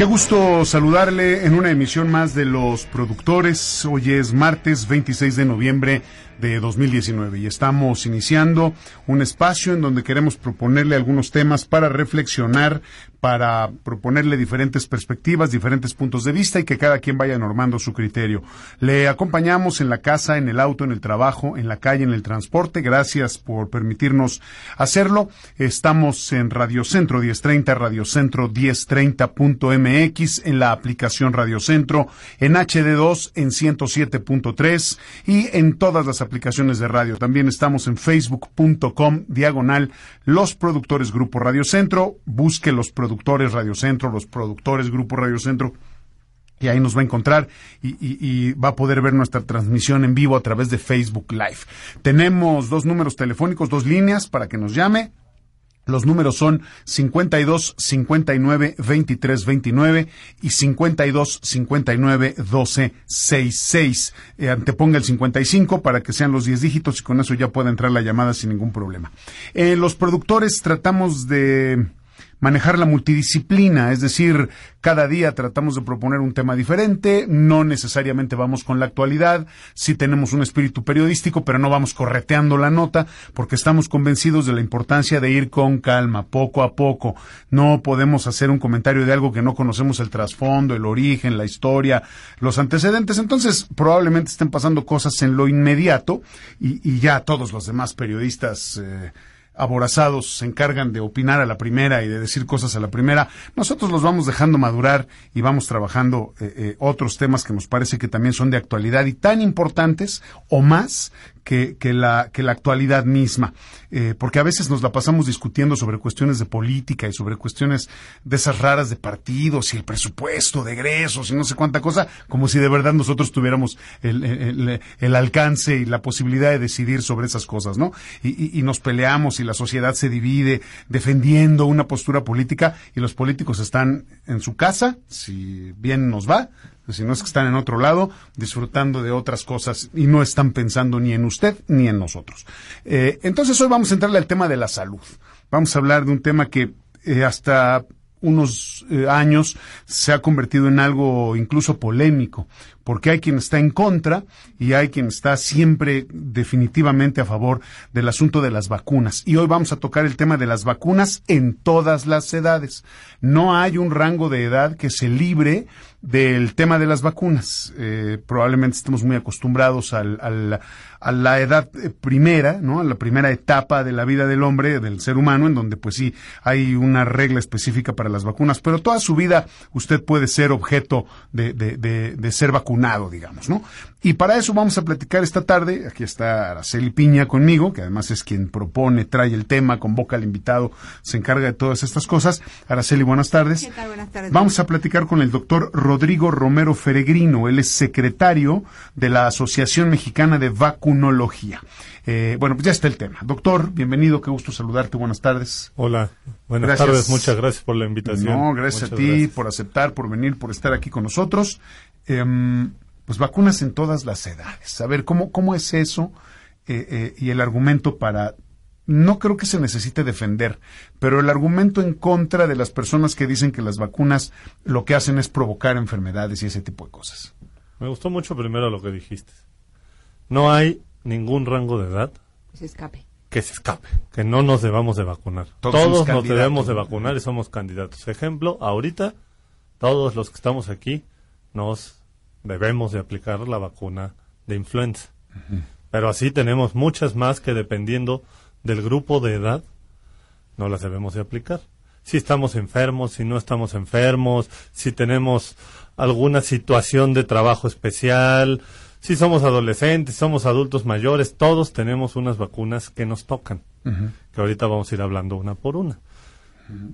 Qué gusto saludarle en una emisión más de Los Productores. Hoy es martes 26 de noviembre de 2019 y estamos iniciando un espacio en donde queremos proponerle algunos temas para reflexionar, para proponerle diferentes perspectivas, diferentes puntos de vista y que cada quien vaya normando su criterio. Le acompañamos en la casa, en el auto, en el trabajo, en la calle, en el transporte. Gracias por permitirnos hacerlo. Estamos en Radio Centro 1030, Radio Centro 1030.mx, en la aplicación Radio Centro, en HD2 en 107.3 y en todas las aplicaciones de radio. También estamos en facebook.com diagonal los productores Grupo Radio Centro. Busque los productores Radio Centro, los productores Grupo Radio Centro y ahí nos va a encontrar y, y, va a poder ver nuestra transmisión en vivo a través de Facebook Live. Tenemos dos números telefónicos, dos líneas para que nos llame. Los números son 52 59 23 29 y 52 59 12 66. Eh, anteponga el 55 para que sean los 10 dígitos y con eso ya pueda entrar la llamada sin ningún problema. Eh, los productores tratamos de manejar la multidisciplina, es decir, cada día tratamos de proponer un tema diferente, no necesariamente vamos con la actualidad, sí tenemos un espíritu periodístico, pero no vamos correteando la nota, porque estamos convencidos de la importancia de ir con calma, poco a poco. No podemos hacer un comentario de algo que no conocemos el trasfondo, el origen, la historia, los antecedentes, entonces probablemente estén pasando cosas en lo inmediato y, y ya todos los demás periodistas eh, aborazados se encargan de opinar a la primera y de decir cosas a la primera, nosotros los vamos dejando madurar y vamos trabajando eh, eh, otros temas que nos parece que también son de actualidad y tan importantes o más que, que, la, que la actualidad misma. Eh, porque a veces nos la pasamos discutiendo sobre cuestiones de política y sobre cuestiones de esas raras de partidos y el presupuesto de egresos y no sé cuánta cosa, como si de verdad nosotros tuviéramos el, el, el alcance y la posibilidad de decidir sobre esas cosas, ¿no? Y, y, y nos peleamos y la sociedad se divide defendiendo una postura política y los políticos están en su casa, si bien nos va, si no es que están en otro lado, disfrutando de otras cosas y no están pensando ni en usted ni en nosotros. Eh, entonces hoy vamos a entrarle al tema de la salud. Vamos a hablar de un tema que eh, hasta unos eh, años se ha convertido en algo incluso polémico, porque hay quien está en contra y hay quien está siempre definitivamente a favor del asunto de las vacunas. Y hoy vamos a tocar el tema de las vacunas en todas las edades. No hay un rango de edad que se libre del tema de las vacunas. Eh, probablemente estemos muy acostumbrados a la edad eh, primera, ¿no? A la primera etapa de la vida del hombre, del ser humano, en donde pues sí hay una regla específica para las vacunas, pero toda su vida usted puede ser objeto de, de ser vacunado, digamos, ¿no? Y para eso vamos a platicar esta tarde. Aquí está Araceli Piña conmigo, que además es quien propone, trae el tema, convoca al invitado, se encarga de todas estas cosas. Araceli, buenas tardes. ¿Qué tal? Buenas tardes. Vamos a platicar con el doctor Rodrigo Romero Feregrino. Él es secretario de la Asociación Mexicana de Vacunología. Eh, bueno, pues ya está el tema. Doctor, bienvenido, qué gusto saludarte, buenas tardes. Hola, buenas Gracias. tardes, muchas gracias por la invitación. No, gracias Muchas a ti gracias. por aceptar, por venir, por estar aquí con nosotros. Em, pues vacunas en todas las edades. A ver, ¿cómo, cómo es eso? Eh, eh, y el argumento para... No creo que se necesite defender, pero el argumento en contra de las personas que dicen que las vacunas lo que hacen es provocar enfermedades y ese tipo de cosas. Me gustó mucho primero lo que dijiste. No hay ningún rango de edad Se escape. que se escape, que no nos debamos de vacunar. Todos Todos, nos candidatos. debemos de vacunar y somos candidatos. Ejemplo, ahorita todos los que estamos aquí nos debemos de aplicar la vacuna de influenza. Pero así tenemos muchas más que dependiendo del grupo de edad no las debemos de aplicar. Si estamos enfermos, si no estamos enfermos, si tenemos alguna situación de trabajo especial, si somos adolescentes, somos adultos mayores, todos tenemos unas vacunas que nos tocan, que ahorita vamos a ir hablando una por una.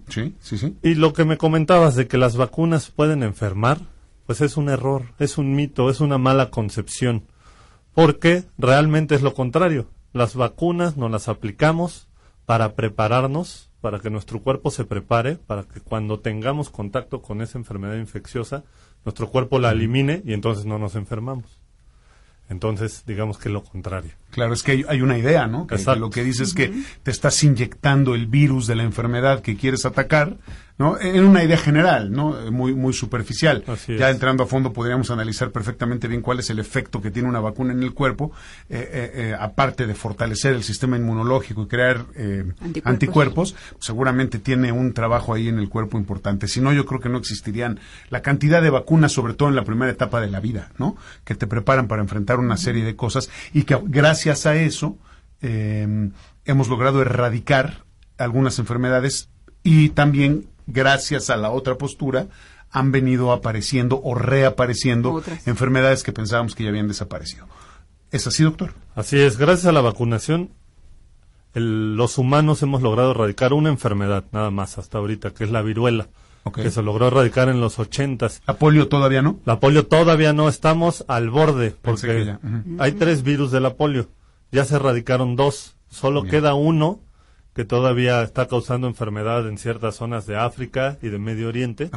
Sí, sí, sí. Y lo que me comentabas de que las vacunas pueden enfermar, pues es un error, es un mito, es una mala concepción, porque realmente es lo contrario. Las vacunas nos las aplicamos para prepararnos, para que nuestro cuerpo se prepare, para que cuando tengamos contacto con esa enfermedad infecciosa, nuestro cuerpo la elimine y entonces no nos enfermamos. Entonces, digamos que lo contrario. Claro, es que hay, una idea, ¿no? Que, lo que dice es que te estás inyectando el virus de la enfermedad que quieres atacar ¿no? En una idea general, ¿no? Muy, muy superficial. ya entrando a fondo podríamos analizar perfectamente bien cuál es el efecto que tiene una vacuna en el cuerpo, eh, eh, eh, aparte de fortalecer el sistema inmunológico y crear anticuerpos. seguramente tiene un trabajo ahí en el cuerpo importante. Si no, yo creo que no existirían la cantidad de vacunas, sobre todo en la primera etapa de la vida, ¿no? Que te preparan para enfrentar una serie de cosas y que gracias a eso hemos logrado erradicar algunas enfermedades y también gracias a la otra postura, han venido apareciendo o reapareciendo enfermedades que pensábamos que ya habían desaparecido. ¿Es así, doctor? Así es. Gracias a la vacunación, los humanos hemos logrado erradicar una enfermedad, nada más, hasta ahorita, que es la viruela. Que se logró erradicar en los ochentas. ¿La polio todavía no? La polio todavía no, estamos al borde, porque hay tres virus de la polio. Ya se erradicaron dos, solo queda uno que todavía está causando enfermedad en ciertas zonas de África y de Medio Oriente.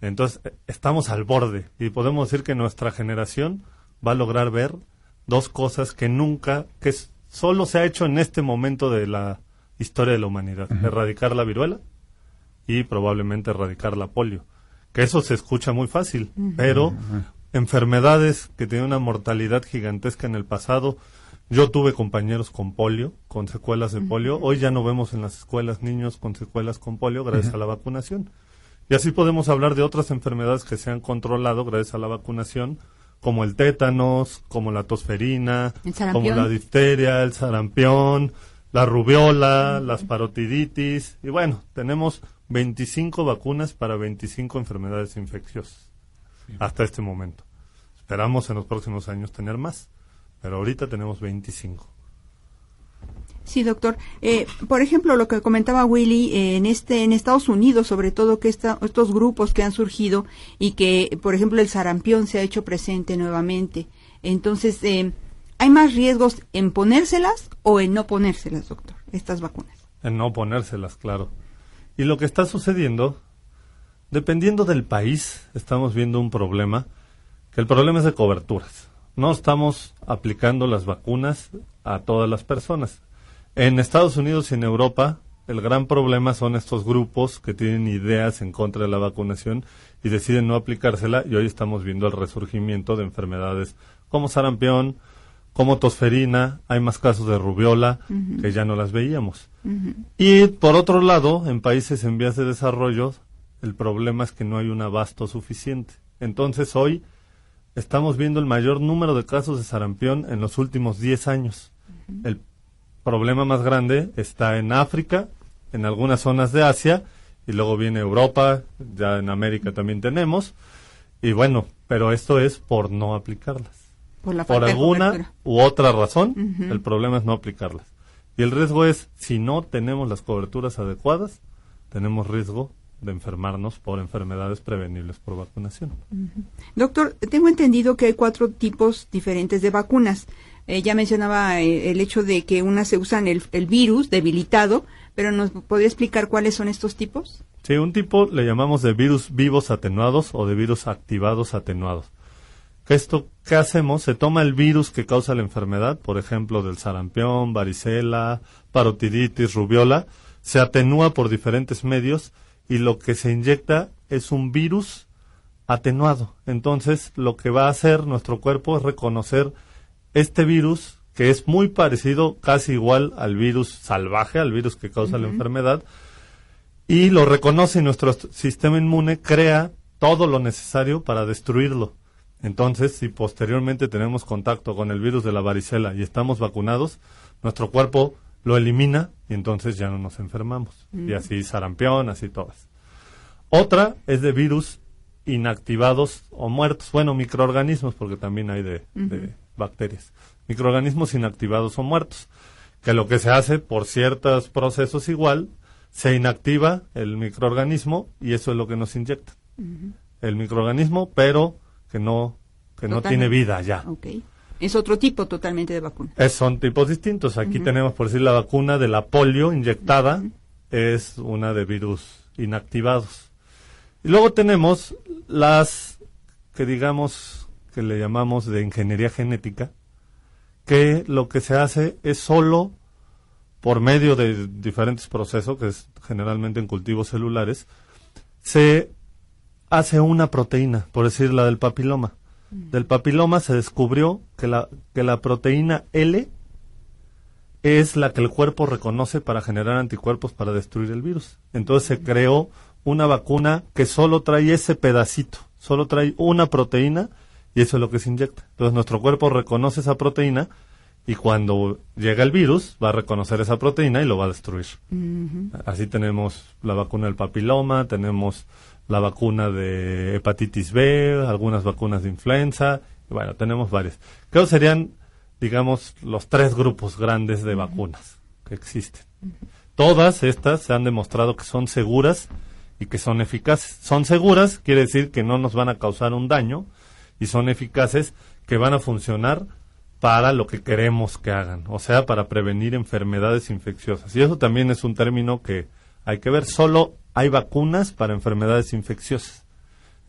Entonces, eh, estamos al borde y podemos decir que nuestra generación va a lograr ver dos cosas que nunca, que solo se ha hecho en este momento de la historia de la humanidad. Erradicar la viruela y probablemente erradicar la polio. Que eso se escucha muy fácil, pero enfermedades que tienen una mortalidad gigantesca en el pasado, yo tuve compañeros con polio, con secuelas de polio. Hoy ya no vemos en las escuelas niños con secuelas con polio gracias a la vacunación. Y así podemos hablar de otras enfermedades que se han controlado gracias a la vacunación, como el tétanos, como la tosferina, como la difteria, el sarampión, la rubiola, las parotiditis. Y bueno, tenemos 25 vacunas para 25 enfermedades infecciosas hasta este momento. Esperamos en los próximos años tener más pero ahorita tenemos 25. Sí, doctor. Eh, por ejemplo, lo que comentaba Willy, eh, en este, en Estados Unidos, sobre todo que estos grupos que han surgido y que, por ejemplo, el sarampión se ha hecho presente nuevamente. Entonces, eh, ¿hay más riesgos en ponérselas o en no ponérselas, doctor, estas vacunas? En no ponérselas, claro. Y lo que está sucediendo, dependiendo del país, estamos viendo un problema, que el problema es de coberturas no estamos aplicando las vacunas a todas las personas. En Estados Unidos y en Europa, el gran problema son estos grupos que tienen ideas en contra de la vacunación y deciden no aplicársela y hoy estamos viendo el resurgimiento de enfermedades como sarampión, como tosferina, hay más casos de rubiola que ya no las veíamos. Y por otro lado, en países en vías de desarrollo, el problema es que no hay un abasto suficiente. Entonces hoy estamos viendo el mayor número de casos de sarampión en los últimos 10 años. El problema más grande está en África, en algunas zonas de Asia, y luego viene Europa, ya en América también tenemos. Y bueno, pero esto es por no aplicarlas. Por, alguna u otra razón, el problema es no aplicarlas. Y el riesgo es, si no tenemos las coberturas adecuadas, tenemos riesgo de enfermarnos por enfermedades prevenibles por vacunación. Doctor, tengo entendido que hay cuatro tipos diferentes de vacunas. Eh, ya mencionaba eh, el hecho de que unas se usan el, el, virus debilitado, pero ¿nos podría explicar cuáles son estos tipos? Sí, un tipo le llamamos de virus vivos atenuados o de virus activados atenuados. ¿Qué esto qué hacemos? Se toma el virus que causa la enfermedad, por ejemplo, del sarampión, varicela, parotiditis, rubiola, se atenúa por diferentes medios y lo que se inyecta es un virus atenuado. Entonces, lo que va a hacer nuestro cuerpo es reconocer este virus que es muy parecido, casi igual al virus salvaje, al virus que causa la enfermedad, y lo reconoce y nuestro sistema inmune crea todo lo necesario para destruirlo. Entonces, si posteriormente tenemos contacto con el virus de la varicela y estamos vacunados, nuestro cuerpo lo elimina y entonces ya no nos enfermamos. Y así sarampión, así todas. Otra es de virus inactivados o muertos, bueno, microorganismos, porque también hay de, de bacterias. Microorganismos inactivados o muertos, que lo que se hace por ciertos procesos igual, se inactiva el microorganismo y eso es lo que nos inyecta. El microorganismo, pero que no que no tiene vida ya. Ok. Es otro tipo totalmente de vacuna. Es- son tipos distintos. Aquí tenemos, por decir, la vacuna de la polio inyectada, es una de virus inactivados. Y luego tenemos las que digamos que le llamamos de ingeniería genética, que lo que se hace es solo por medio de diferentes procesos, que es generalmente en cultivos celulares, se hace una proteína, por decir la del papiloma. Del papiloma se descubrió que la, que la proteína L es la que el cuerpo reconoce para generar anticuerpos para destruir el virus. Entonces se creó una vacuna que solo trae ese pedacito, solo trae una proteína y eso es lo que se inyecta. Entonces nuestro cuerpo reconoce esa proteína y cuando llega el virus va a reconocer esa proteína y lo va a destruir. Así tenemos la vacuna del papiloma, tenemos la vacuna de hepatitis B, algunas vacunas de influenza, y bueno, tenemos varias. Creo serían, digamos, los tres grupos grandes de vacunas que existen. Todas estas se han demostrado que son seguras y que son eficaces. Son seguras, quiere decir que no nos van a causar un daño, y son eficaces que van a funcionar para lo que queremos que hagan, o sea, para prevenir enfermedades infecciosas. Y eso también es un término que hay que ver. Solo hay vacunas para enfermedades infecciosas.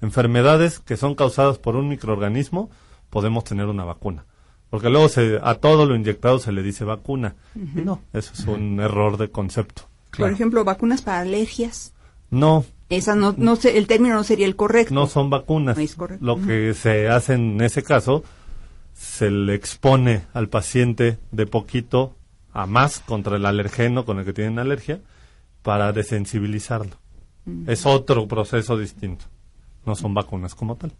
Enfermedades que son causadas por un microorganismo, podemos tener una vacuna. Porque luego se, a todo lo inyectado se le dice vacuna. Y no, eso es un error de concepto. Por ejemplo, vacunas para alergias. No, Esa no, no sé, el término no sería el correcto. no son vacunas. No es correcto. Lo que se hace en ese caso, se le expone al paciente de poquito a más contra el alergeno con el que tienen alergia para desensibilizarlo. Es otro proceso distinto. No son vacunas como tal.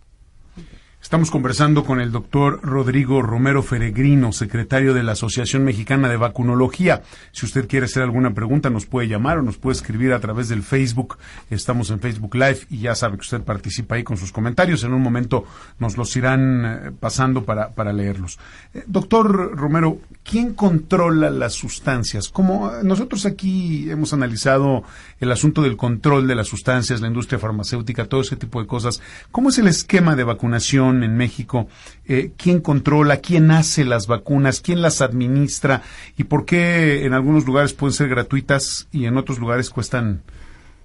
Estamos conversando con el doctor Rodrigo Romero Feregrino, secretario de la Asociación Mexicana de Vacunología. Si usted quiere hacer alguna pregunta, nos puede llamar o nos puede escribir a través del Facebook. Estamos en Facebook Live y ya sabe que usted participa ahí con sus comentarios. En un momento nos los irán eh, pasando para, para leerlos. Eh, doctor Romero, ¿quién controla las sustancias? Como eh, nosotros aquí hemos analizado el asunto del control de las sustancias, la industria farmacéutica, todo ese tipo de cosas, ¿cómo es el esquema de vacunación en México? Eh, ¿Quién controla? ¿Quién hace las vacunas? ¿Quién las administra? ¿Y por qué en algunos lugares pueden ser gratuitas y en otros lugares cuestan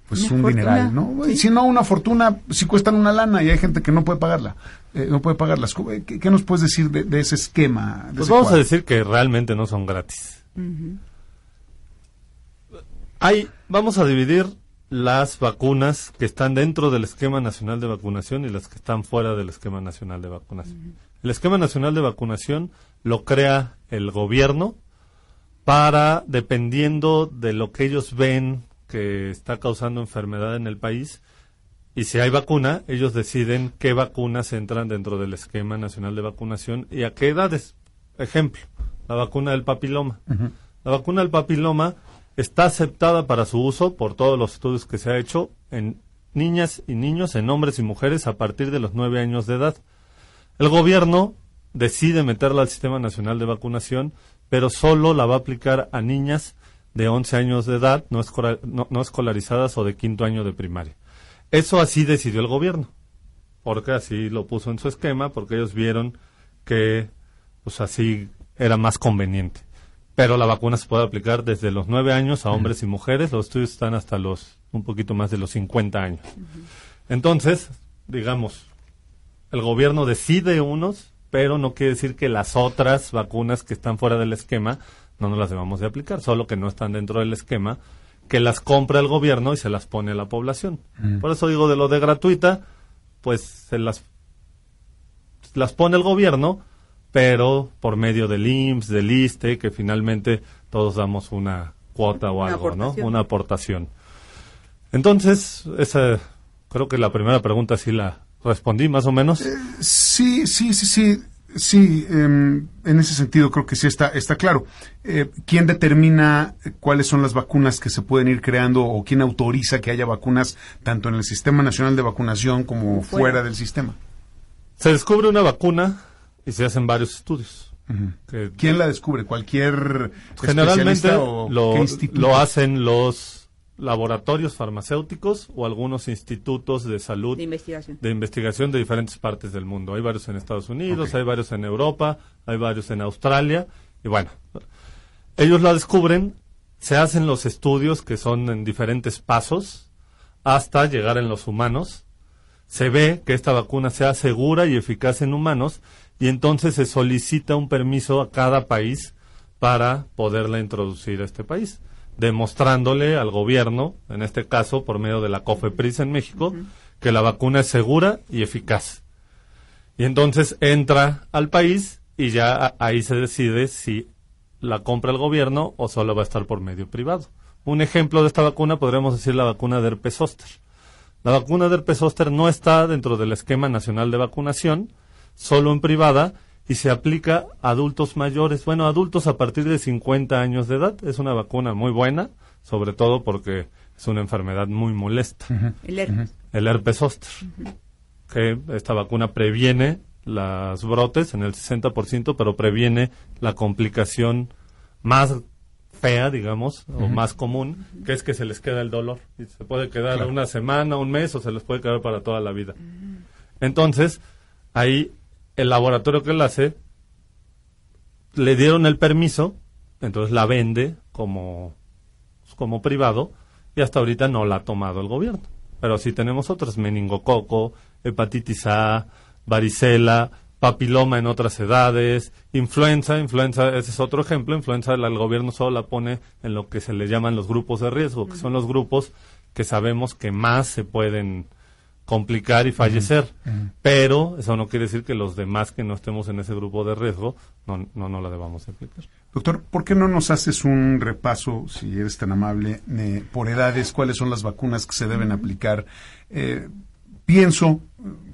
pues Una un fortuna, dineral, ¿no? sí. Si no una fortuna, si cuestan una lana y hay gente que no puede pagarla, eh, no puede pagarlas. ¿Cómo- ¿Qué, qué nos puedes decir de, de ese esquema? de Pues ese vamos a decir que realmente no son gratis. Hay, vamos a dividir las vacunas que están dentro del esquema nacional de vacunación y las que están fuera del esquema nacional de vacunación. El esquema nacional de vacunación lo crea el gobierno para, dependiendo de lo que ellos ven que está causando enfermedad en el país, y si hay vacuna, ellos deciden qué vacunas entran dentro del esquema nacional de vacunación y a qué edades. Ejemplo, la vacuna del papiloma. La vacuna del papiloma está aceptada para su uso por todos los estudios que se ha hecho en niñas y niños, en hombres y mujeres a partir de los nueve años de edad. El gobierno decide meterla al Sistema Nacional de Vacunación, pero solo la va a aplicar a niñas de 11 años de edad, no, escola- no- no escolarizadas o de quinto año de primaria. Eso así decidió el gobierno, porque así lo puso en su esquema, porque ellos vieron que pues así era más conveniente. Pero la vacuna se puede aplicar desde los 9 años a hombres y mujeres, los estudios están hasta los un poquito más de los 50 años. Entonces, digamos, el gobierno decide unos, pero no quiere decir que las otras vacunas que están fuera del esquema no nos las debamos de aplicar, solo que no están dentro del esquema, que las compra el gobierno y se las pone a la población. Por eso digo de lo de gratuita, pues se las las pone el gobierno, pero por medio del IMSS, del ISTE, que finalmente todos damos una cuota o Una algo, ¿no? Una aportación. Entonces, esa, creo que la primera pregunta sí la ¿Respondí más o menos? Eh, sí, sí, sí, sí. Sí, em, en ese sentido creo que sí está, está claro. Eh, ¿Quién determina cuáles son las vacunas que se pueden ir creando o quién autoriza que haya vacunas tanto en el Sistema Nacional de Vacunación como fuera, del sistema? Se descubre una vacuna y se hacen varios estudios. ¿Quién la descubre? ¿Cualquier Generalmente o lo, lo hacen los laboratorios farmacéuticos o algunos institutos de salud de investigación. de investigación de diferentes partes del mundo. Hay varios en Estados Unidos, hay varios en Europa, hay varios en Australia y bueno, ellos la descubren, se hacen los estudios que son en diferentes pasos hasta llegar en los humanos. Se ve que esta vacuna sea segura y eficaz en humanos y entonces se solicita un permiso a cada país para poderla introducir a este país demostrándole al gobierno, en este caso por medio de la COFEPRIS en México, que la vacuna es segura y eficaz. Y entonces entra al país y ya ahí se decide si la compra el gobierno o solo va a estar por medio privado. Un ejemplo de esta vacuna podríamos decir la vacuna de herpes zóster. La vacuna de herpes zóster no está dentro del esquema nacional de vacunación, solo en privada y se aplica a adultos mayores, bueno, adultos a partir de 50 años de edad. Es una vacuna muy buena, sobre todo porque es una enfermedad muy molesta. El herpes. El herpes zóster. Que esta vacuna previene las brotes en el 60%, pero previene la complicación más fea, digamos, o más común, que es que se les queda el dolor. Y se puede quedar una semana, un mes, o se les puede quedar para toda la vida. Entonces, ahí el laboratorio que la hace le dieron el permiso, entonces la vende como, como privado y hasta ahorita no la ha tomado el gobierno. Pero sí tenemos otras, meningococo, hepatitis A, varicela, papiloma en otras edades, influenza, influenza, ese es otro ejemplo, influenza el, el gobierno solo la pone en lo que se le llaman los grupos de riesgo, que son los grupos que sabemos que más se pueden complicar y fallecer. Pero eso no quiere decir que los demás que no estemos en ese grupo de riesgo no, no, no la debamos aplicar. Doctor, ¿por qué no nos haces un repaso, si eres tan amable, eh, por edades, cuáles son las vacunas que se deben aplicar? Eh, pienso,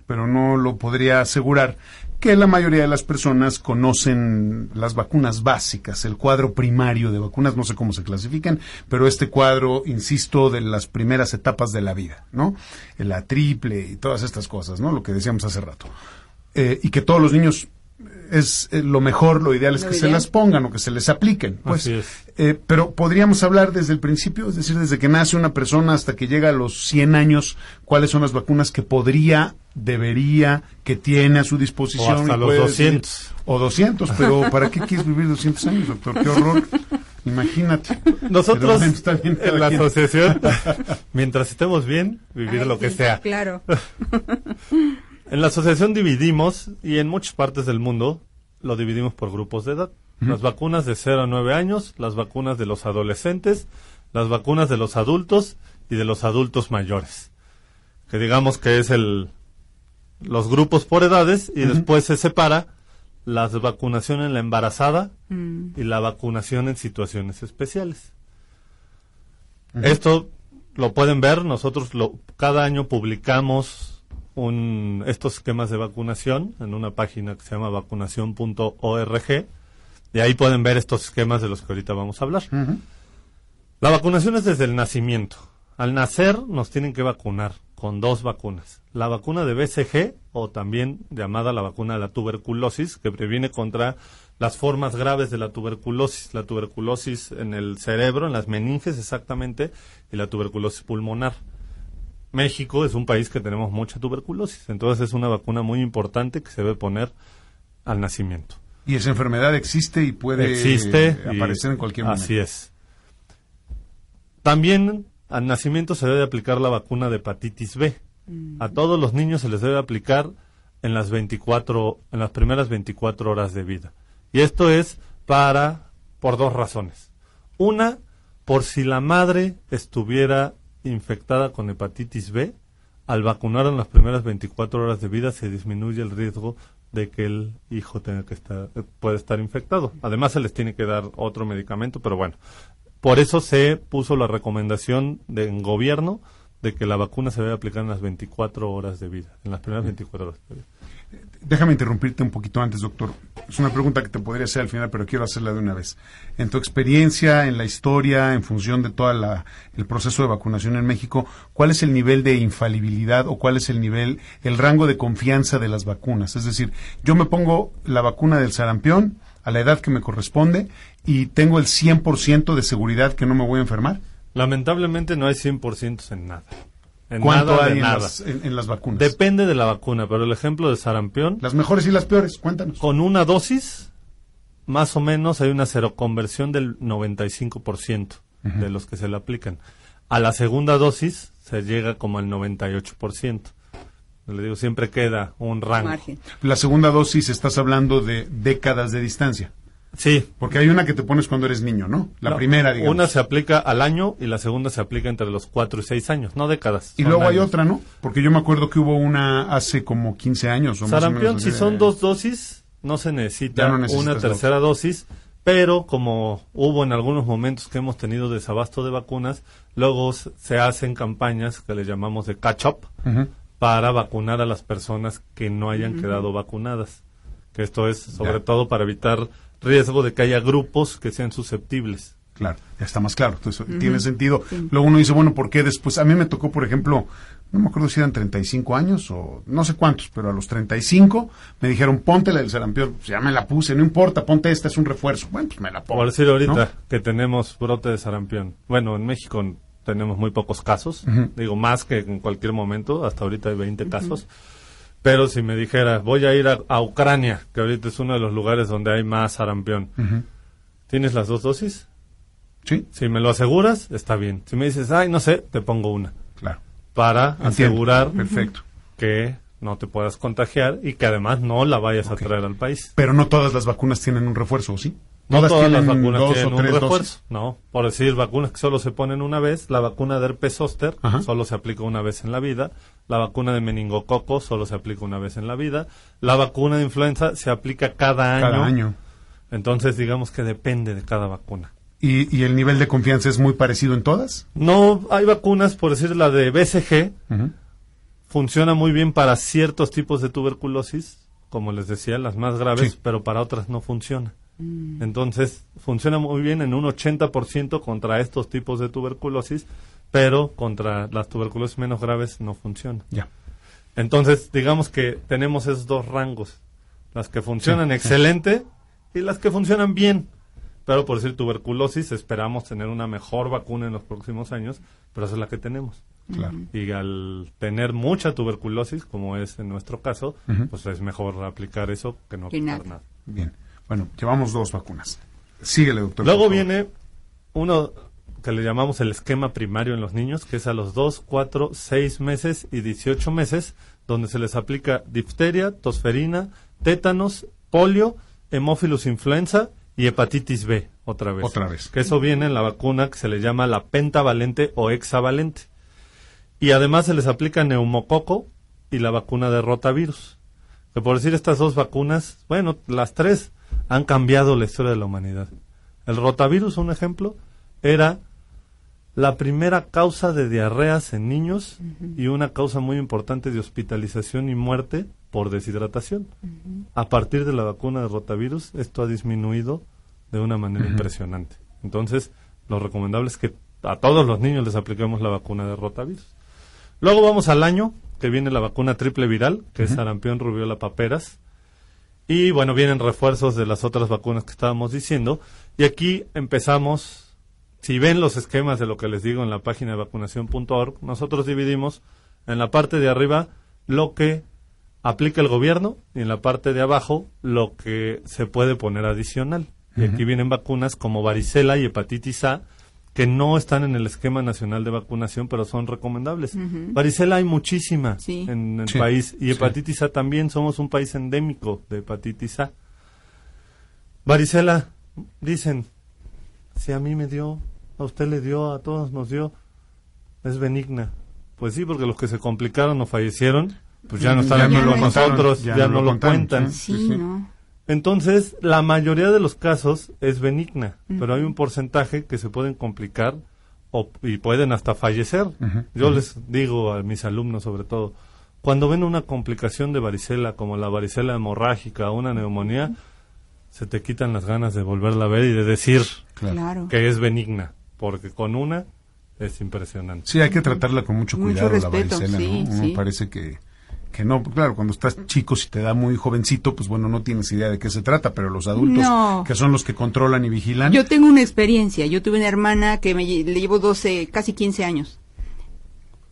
pero no lo podría asegurar, que la mayoría de las personas conocen las vacunas básicas, el cuadro primario de vacunas, no sé cómo se clasifican, pero este cuadro, insisto, de las primeras etapas de la vida, ¿no? La triple y todas estas cosas, ¿no? Lo que decíamos hace rato. Eh, y que todos los niños es eh, lo mejor, lo ideal es que se las pongan o que se les apliquen. Pues, eh, pero podríamos hablar desde el principio, es decir, desde que nace una persona hasta que llega a los 100 años, cuáles son las vacunas que podría, debería, que tiene a su disposición. O hasta los 200. o 200, pero ¿para qué quieres vivir 200 años, doctor? Qué horror. Imagínate. Nosotros en la asociación, mientras estemos bien, vivir lo que sea. Claro. En la asociación dividimos, y en muchas partes del mundo, lo dividimos por grupos de edad. Las vacunas de 0 a 9 años, las vacunas de los adolescentes, las vacunas de los adultos y de los adultos mayores. Que digamos que es el los grupos por edades y después se separa las vacunación en la embarazada mm. y la vacunación en situaciones especiales. Esto lo pueden ver, nosotros lo, cada año publicamos un, estos esquemas de vacunación en una página que se llama vacunación.org. Y ahí pueden ver estos esquemas de los que ahorita vamos a hablar. La vacunación es desde el nacimiento. Al nacer nos tienen que vacunar con dos vacunas. La vacuna de BCG, o también llamada la vacuna de la tuberculosis, que previene contra las formas graves de la tuberculosis, la tuberculosis en el cerebro, en las meninges exactamente, y la tuberculosis pulmonar. México es un país que tenemos mucha tuberculosis, entonces es una vacuna muy importante que se debe poner al nacimiento. Y esa enfermedad existe y puede existe aparecer en cualquier momento. Así es. También al nacimiento se debe aplicar la vacuna de hepatitis B. A todos los niños se les debe aplicar en las 24 en las primeras 24 horas de vida. Y esto es para por dos razones. Una, por si la madre estuviera infectada con hepatitis B, al vacunar en las primeras 24 horas de vida se disminuye el riesgo de que el hijo tenga que estar, puede estar infectado. Además se les tiene que dar otro medicamento, pero bueno, por eso se puso la recomendación del gobierno de que la vacuna se debe aplicar en las 24 horas de vida, en las primeras 24 horas de vida. Déjame interrumpirte un poquito antes, doctor. Es una pregunta que te podría hacer al final, pero quiero hacerla de una vez. En tu experiencia, en la historia, en función de todo el proceso de vacunación en México, ¿cuál es el nivel de infalibilidad o cuál es el nivel, el rango de confianza de las vacunas? Es decir, yo me pongo la vacuna del sarampión a la edad que me corresponde y tengo el 100% de seguridad que no me voy a enfermar. Lamentablemente no hay 100% en nada. En ¿Cuánto hay en, Las, vacunas? Depende de la vacuna, pero el ejemplo de sarampión. Las mejores y las peores, cuéntanos. Con una dosis, más o menos hay una seroconversión del 95% de los que se le aplican. A la segunda dosis se llega como al 98%. Le digo, siempre queda un rango. La segunda dosis estás hablando de décadas de distancia. Sí. Porque hay una que te pones cuando eres niño, ¿no? La primera, digamos. Una se aplica al año y la segunda se aplica entre los 4 y 6 años, no décadas. Y luego hay otra, ¿no? Porque yo me acuerdo que hubo una hace como 15 años. O Sarampión, si son dos dosis, no se necesita una tercera dosis, pero como hubo en algunos momentos que hemos tenido desabasto de vacunas, luego se hacen campañas que le llamamos de catch-up para vacunar a las personas que no hayan quedado vacunadas. Que esto es sobre todo para evitar riesgo de que haya grupos que sean susceptibles. Claro, ya está más claro. Entonces, tiene sentido. Luego uno dice, bueno, ¿por qué después? A mí me tocó, por ejemplo, no me acuerdo si eran 35 años o no sé cuántos, pero a los 35 me dijeron, ponte la del sarampión. Pues ya me la puse, no importa, ponte esta, es un refuerzo. Bueno, pues me la pongo. Por decir ahorita que tenemos brote de sarampión. Bueno, en México tenemos muy pocos casos. Digo, más que en cualquier momento. Hasta ahorita hay 20 casos. Pero si me dijera, voy a ir a, Ucrania, que ahorita es uno de los lugares donde hay más sarampión, ¿tienes las dos dosis? Sí. Si me lo aseguras, está bien. Si me dices, ay, no sé, te pongo una. Claro. Para asegurar Perfecto. que no te puedas contagiar y que además no la vayas a traer al país. Pero no todas las vacunas tienen un refuerzo, ¿sí? No todas las vacunas tienen un refuerzo. No, por decir vacunas que solo se ponen una vez, la vacuna de herpes zóster solo se aplica una vez en la vida, la vacuna de meningococo solo se aplica una vez en la vida, la vacuna de influenza se aplica cada año. Cada año. Entonces digamos que depende de cada vacuna. ¿Y, el nivel de confianza es muy parecido en todas? No, hay vacunas, por decir la de BCG, funciona muy bien para ciertos tipos de tuberculosis, como les decía, las más graves, pero para otras no funciona. Mm. Entonces, funciona muy bien en un 80% contra estos tipos de tuberculosis, pero contra las tuberculosis menos graves no funciona. Ya. Entonces, digamos que tenemos esos dos rangos, las que funcionan excelente y las que funcionan bien. Pero por decir tuberculosis, esperamos tener una mejor vacuna en los próximos años, pero esa es la que tenemos. Y al tener mucha tuberculosis, como es en nuestro caso, pues es mejor aplicar eso que no aplicar nada. Bien. Bueno, llevamos dos vacunas. Síguele, doctor. Luego viene uno que le llamamos el esquema primario en los niños, que es a los 2, 4, 6 meses y 18 meses, donde se les aplica difteria, tosferina, tétanos, polio, hemófilos influenza y hepatitis B, otra vez. Otra vez. Que eso viene en la vacuna que se le llama la pentavalente o hexavalente. Y además se les aplica neumococo y la vacuna de rotavirus. Que por decir estas dos vacunas, bueno, las tres han cambiado la historia de la humanidad. El rotavirus, un ejemplo, era la primera causa de diarreas en niños y una causa muy importante de hospitalización y muerte por deshidratación. A partir de la vacuna de rotavirus, esto ha disminuido de una manera impresionante. Entonces, lo recomendable es que a todos los niños les apliquemos la vacuna de rotavirus. Luego vamos al año, que viene la vacuna triple viral, que es sarampión, rubiola, paperas, y bueno, vienen refuerzos de las otras vacunas que estábamos diciendo. Y aquí empezamos, si ven los esquemas de lo que les digo en la página de vacunación.org, nosotros dividimos en la parte de arriba lo que aplica el gobierno y en la parte de abajo lo que se puede poner adicional. Y aquí vienen vacunas como varicela y hepatitis A, que no están en el esquema nacional de vacunación, pero son recomendables. Varicela hay muchísima en el país y hepatitis A también. Somos un país endémico de hepatitis A. Varicela, dicen, si a mí me dio, a usted le dio, a todos nos dio, es benigna. Pues sí, porque los que se complicaron o fallecieron, pues ya no están con nosotros, ya, no, lo, cuentan. Sí, entonces, la mayoría de los casos es benigna, pero hay un porcentaje que se pueden complicar o, y pueden hasta fallecer. Yo les digo a mis alumnos sobre todo, cuando ven una complicación de varicela como la varicela hemorrágica o una neumonía, se te quitan las ganas de volverla a ver y de decir Claro. que es benigna, porque con una es impresionante. Sí, hay que tratarla con mucho Mucho cuidado respeto, la varicela, sí, ¿no? Me sí. parece que, que no, claro, cuando estás chico, si te da muy jovencito, pues bueno, no tienes idea de qué se trata, pero los adultos, No. que son los que controlan y vigilan, Yo tengo una experiencia. Yo tuve una hermana que me, le llevo 12, casi 15 años.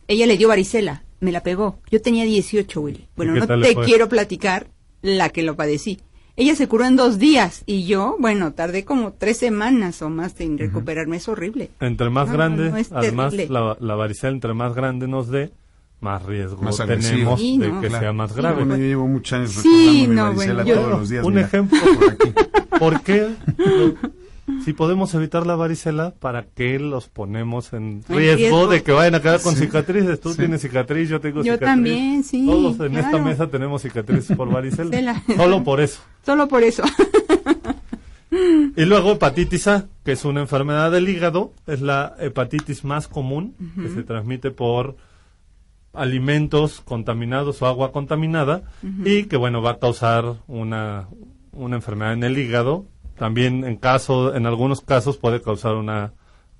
Ella le dio varicela, me la pegó. Yo tenía 18, Willy. Bueno, no te quiero platicar la que lo padecí. Ella se curó en dos días y yo, bueno, tardé como tres semanas o más en recuperarme. Es horrible. Entre más No, grande, no, además la varicela entre más grande nos dé, más riesgo Más tenemos Sí, de no. que Claro. sea más Sí, grave. bueno, yo llevo muchos años Sí, no, varicela bueno, yo- todos los días. Un mira, ejemplo. por aquí. ¿Por qué? si podemos evitar la varicela, ¿para qué los ponemos en riesgo, de que vayan a quedar con Sí. cicatrices? Tú Sí. tienes cicatriz, yo tengo Yo cicatriz. también, sí, Todos en esta mesa tenemos cicatrices por varicela. Solo por eso. Solo por eso. Y luego hepatitis A, que es una enfermedad del hígado, es la hepatitis más común, que se transmite por alimentos contaminados o agua contaminada y que bueno va a causar una, una enfermedad en el hígado. También en caso, en algunos casos puede causar una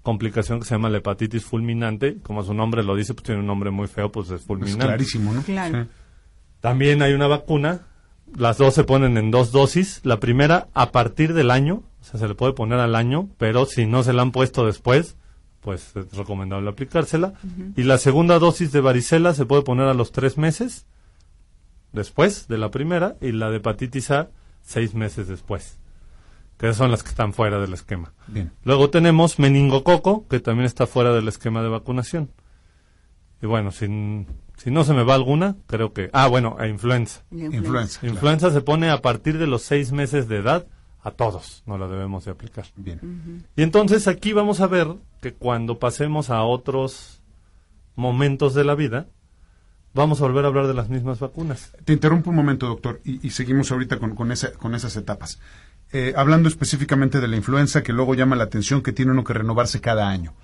complicación que se llama la hepatitis fulminante, como su nombre lo dice, pues tiene un nombre muy feo, pues es Es fulminante. clarísimo, ¿no? Claro. Sí. También hay una vacuna, las dos se ponen en dos dosis. La primera a partir del año, o sea, se le puede poner al año, pero si no se la han puesto después, pues es recomendable aplicársela. Y la segunda dosis de varicela se puede poner a los tres meses después de la primera y la de hepatitis A seis meses después, que son las que están fuera del esquema. Bien. Luego tenemos meningococo, que también está fuera del esquema de vacunación. Y bueno, si, si no se me va alguna, creo que... Ah, bueno, a influenza. Influenza. claro. Influenza se pone a partir de los seis meses de edad a todos, no la debemos de aplicar. Bien. Y entonces aquí vamos a ver que cuando pasemos a otros momentos de la vida, vamos a volver a hablar de las mismas vacunas. Te interrumpo un momento, doctor, y, y seguimos ahorita con, con, esa- con esas etapas. Eh, hablando específicamente de la influenza, que luego llama la atención que tiene uno que renovarse cada año.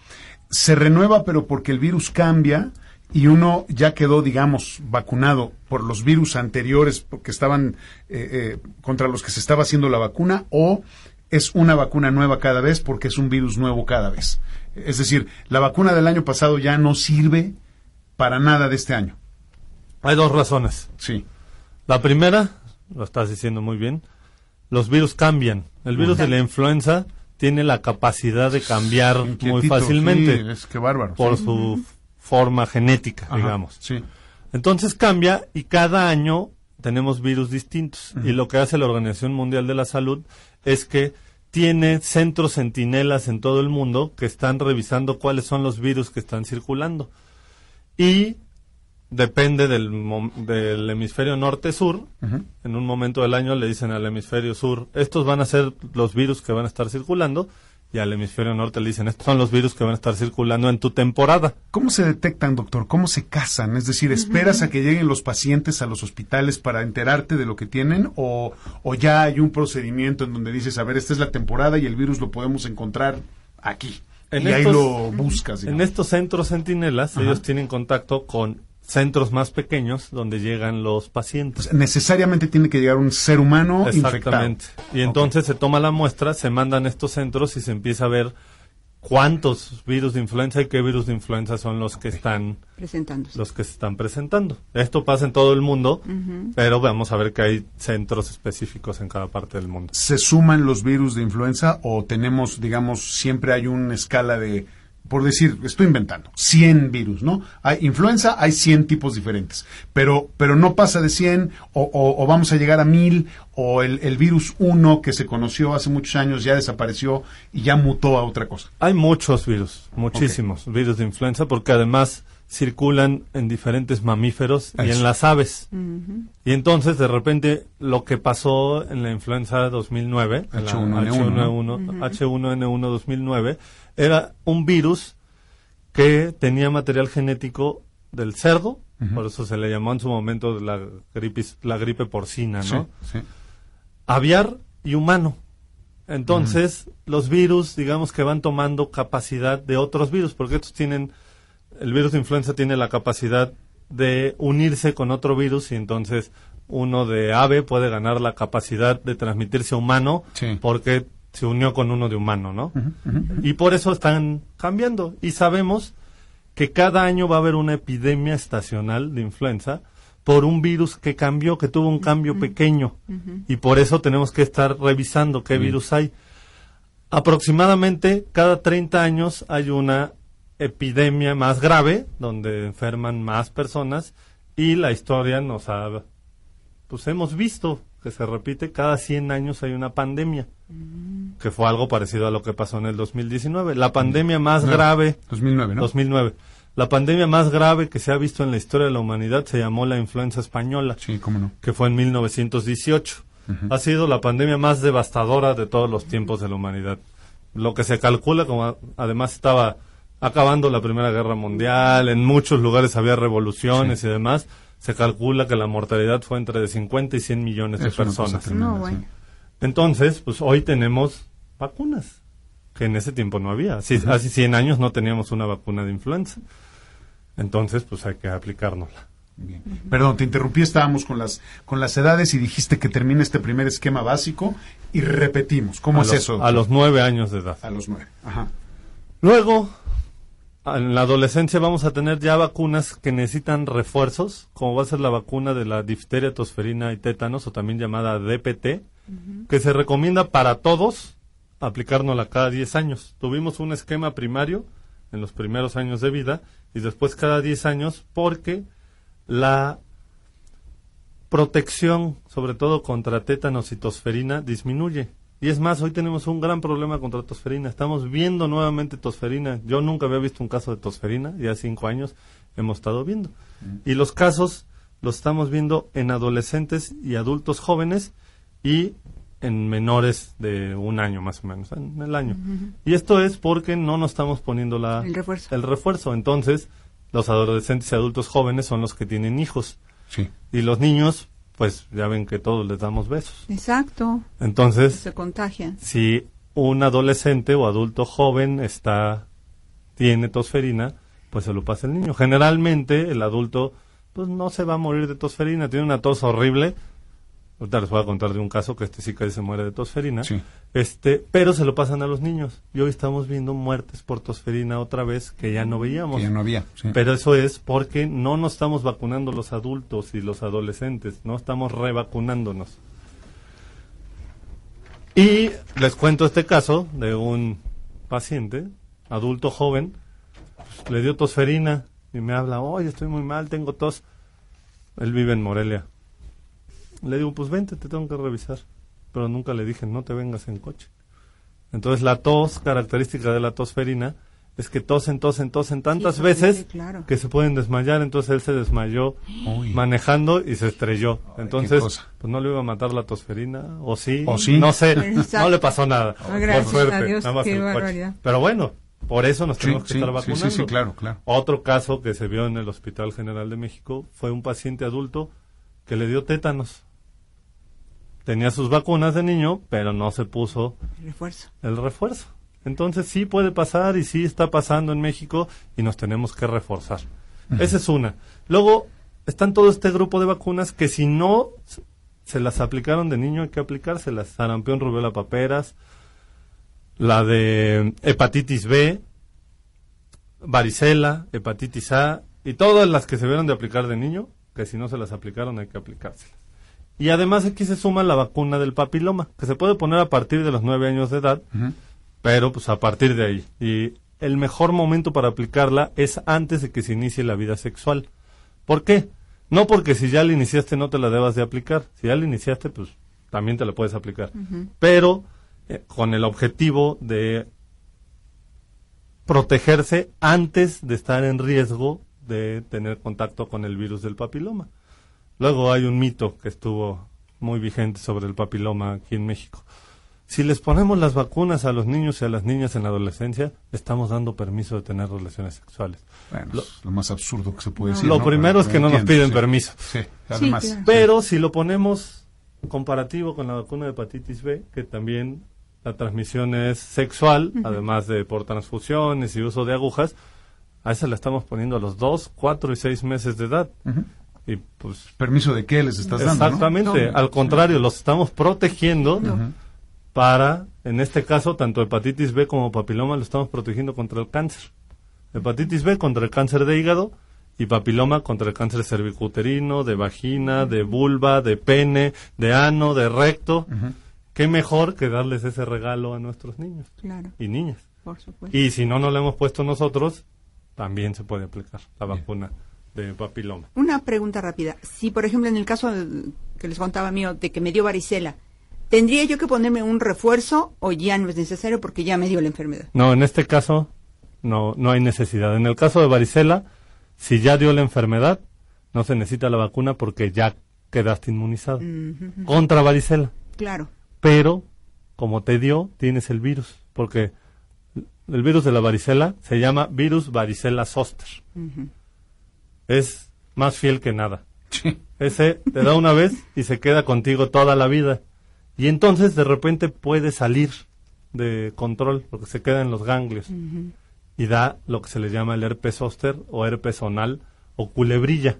Se renueva, pero porque el virus cambia y uno ya quedó, digamos, vacunado por los virus anteriores que estaban eh, eh, contra los que se estaba haciendo la vacuna, o es una vacuna nueva cada vez porque es un virus nuevo cada vez. Es decir, la vacuna del año pasado ya no sirve para nada de este año. Hay dos razones. Sí. La primera, lo estás diciendo muy bien, los virus cambian. El virus de la influenza tiene la capacidad de cambiar muy fácilmente sí, es que bárbaro. por sí. su forma genética, Ajá, digamos. Sí. Entonces cambia y cada año tenemos virus distintos. Y lo que hace la Organización Mundial de la Salud es que tiene centros centinelas en todo el mundo que están revisando cuáles son los virus que están circulando. Y depende del, del hemisferio norte-sur. En un momento del año le dicen al hemisferio sur, estos van a ser los virus que van a estar circulando. Y al hemisferio norte le dicen, estos son los virus que van a estar circulando en tu temporada. ¿Cómo se detectan, doctor? ¿Cómo se casan? Es decir, ¿esperas a que lleguen los pacientes a los hospitales para enterarte de lo que tienen? ¿O, o ya hay un procedimiento en donde dices, a ver, esta es la temporada y el virus lo podemos encontrar aquí? En y ahí estos- lo buscas. En estos centros centinelas, ellos tienen contacto con centros más pequeños donde llegan los pacientes. Pues, necesariamente tiene que llegar un ser humano Exactamente. infectado. Y entonces se toma la muestra, se mandan a estos centros y se empieza a ver cuántos virus de influenza y qué virus de influenza son los que están Presentándose. los que se están presentando. Esto pasa en todo el mundo, pero vamos a ver que hay centros específicos en cada parte del mundo. ¿Se suman los virus de influenza o tenemos, digamos, siempre hay una escala de, por decir, estoy inventando, 100 virus, ¿no? Hay influenza, hay 100 tipos diferentes, pero, pero no pasa de 100 o, o- o vamos a llegar a 1000 o el, el virus 1 que se conoció hace muchos años ya desapareció y ya mutó a otra cosa. Hay muchos virus, muchísimos virus de influenza, porque además circulan en diferentes mamíferos y Eso. en las aves. Y entonces, de repente, lo que pasó en la influenza 2009, en la H1N1, H1N1, H1N1 2009, era un virus que tenía material genético del cerdo, por eso se le llamó en su momento la gripe, la gripe porcina, ¿no? Sí, sí. aviar y humano. Entonces, los virus, digamos que van tomando capacidad de otros virus, porque estos tienen, el virus de influenza tiene la capacidad de unirse con otro virus y entonces uno de ave puede ganar la capacidad de transmitirse a humano Sí. porque se unió con uno de humano, ¿no? Y por eso están cambiando. Y sabemos que cada año va a haber una epidemia estacional de influenza por un virus que cambió, que tuvo un cambio pequeño. Y por eso tenemos que estar revisando qué virus hay. Aproximadamente cada 30 años hay una epidemia más grave, donde enferman más personas, y la historia nos ha, pues hemos visto que se repite, cada 100 años hay una pandemia, que fue algo parecido a lo que pasó en el 2019. La pandemia más grave 2009, ¿no? 2009. La pandemia más grave que se ha visto en la historia de la humanidad se llamó la influenza española, Sí, cómo no. que fue en 1918. Ha sido la pandemia más devastadora de todos los tiempos de la humanidad. Lo que se calcula, como además estaba acabando la Primera Guerra Mundial, en muchos lugares había revoluciones y demás, se calcula que la mortalidad fue entre de 50 y 100 millones de personas. No, bueno. Entonces, pues hoy tenemos vacunas, que en ese tiempo no había. Así, Hace 100 años no teníamos una vacuna de influenza. Entonces, pues hay que aplicárnosla. Bien. Perdón, te interrumpí, estábamos con las, con las edades y dijiste que termina este primer esquema básico y repetimos. ¿Cómo a es los, eso? A los nueve años de edad. A los nueve. Ajá. Luego, en la adolescencia vamos a tener ya vacunas que necesitan refuerzos, como va a ser la vacuna de la difteria, tosferina y tétanos, o también llamada DPT, que se recomienda para todos aplicárnosla cada 10 años. Tuvimos un esquema primario en los primeros años de vida y después cada 10 años porque la protección, sobre todo contra tétanos y tosferina, disminuye. Y es más, hoy tenemos un gran problema contra tosferina. Estamos viendo nuevamente tosferina. Yo nunca había visto un caso de tosferina, ya cinco años hemos estado viendo. Y los casos los estamos viendo en adolescentes y adultos jóvenes y en menores de un año más o menos, en el año. Y esto es porque no nos estamos poniendo la, El refuerzo. el refuerzo. Entonces, los adolescentes y adultos jóvenes son los que tienen hijos. Sí. Y los niños, pues ya ven que todos les damos besos. Exacto. Entonces, Se contagian. si un adolescente o adulto joven está tiene tosferina, pues se lo pasa el niño. Generalmente el adulto pues no se va a morir de tosferina, tiene una tos horrible. Ahorita les voy a contar de un caso que este sí casi se muere de tosferina. Sí. Este, pero se lo pasan a los niños. Y hoy estamos viendo muertes por tosferina otra vez que ya no veíamos. Que ya no había. sí. Pero eso es porque no nos estamos vacunando los adultos y los adolescentes, no estamos revacunándonos. Y les cuento este caso de un paciente, adulto joven, pues, le dio tosferina y me habla, oye, estoy muy mal, tengo tos. Él vive en Morelia. Le digo, pues vente, te tengo que revisar. Pero nunca le dije, no te vengas en coche. Entonces la tos, característica de la tosferina, es que tosen, tosen, tosen tantas Sí, veces claro. que se pueden desmayar. Entonces él se desmayó Uy. manejando y se estrelló. Entonces, pues no le iba a matar la tosferina, o sí, ¿O sí? no sé, Exacto. no le pasó nada. Ah, gracias por suerte, a Dios, nada más qué barbaridad. Pero bueno, por eso nos Sí, tenemos que sí, estar vacunando. sí, sí, claro, claro. Otro caso que se vio en el Hospital General de México fue un paciente adulto que le dio tétanos. Tenía sus vacunas de niño, pero no se puso Refuerzo. el refuerzo. Entonces sí puede pasar y sí está pasando en México y nos tenemos que reforzar. Esa es una. Luego están todo este grupo de vacunas que si no se las aplicaron de niño hay que aplicárselas. Sarampión, rubiola, paperas, la de hepatitis B, varicela, hepatitis A y todas las que se vieron de aplicar de niño, que si no se las aplicaron hay que aplicárselas. Y además aquí se suma la vacuna del papiloma, que se puede poner a partir de los nueve años de edad, pero pues a partir de ahí. Y el mejor momento para aplicarla es antes de que se inicie la vida sexual. ¿Por qué? No porque si ya la iniciaste no te la debas de aplicar. Si ya la iniciaste, pues también te la puedes aplicar. Pero eh, con el objetivo de protegerse antes de estar en riesgo de tener contacto con el virus del papiloma. Luego hay un mito que estuvo muy vigente sobre el papiloma aquí en México. Si les ponemos las vacunas a los niños y a las niñas en la adolescencia, estamos dando permiso de tener relaciones sexuales. Bueno, Lo- es lo más absurdo que se puede decir. Lo ¿no? primero es que no nos piden sí. permiso. Sí, además. claro. Pero si lo ponemos comparativo con la vacuna de hepatitis B, que también la transmisión es sexual, además de por transfusiones y uso de agujas, a esa la estamos poniendo a los 2, 4 y 6 meses de edad. Y pues ¿Permiso de qué les estás dando? no? Exactamente, al contrario, los estamos protegiendo para, en este caso, tanto hepatitis B como papiloma lo estamos protegiendo contra el cáncer. Hepatitis B contra el cáncer de hígado y papiloma contra el cáncer cervicuterino, de vagina, de vulva, de pene, de ano, de recto. ¿Qué mejor que darles ese regalo a nuestros niños Claro, y niñas? por supuesto. Y si no nos lo hemos puesto nosotros, también se puede aplicar la vacuna de papiloma. Una pregunta rápida. Si, por ejemplo, en el caso que les contaba mío de que me dio varicela, ¿tendría yo que ponerme un refuerzo o ya no es necesario porque ya me dio la enfermedad? No, en este caso no, no hay necesidad. En el caso de varicela, si ya dio la enfermedad, no se necesita la vacuna porque ya quedaste inmunizado contra varicela. Claro. Pero, como te dio, tienes el virus, porque el virus de la varicela se llama virus varicela zoster. Es más fiel que nada. Ese te da una vez y se queda contigo toda la vida. Y entonces de repente puede salir de control porque se queda en los ganglios y da lo que se le llama el herpes zóster o herpes zonal o culebrilla.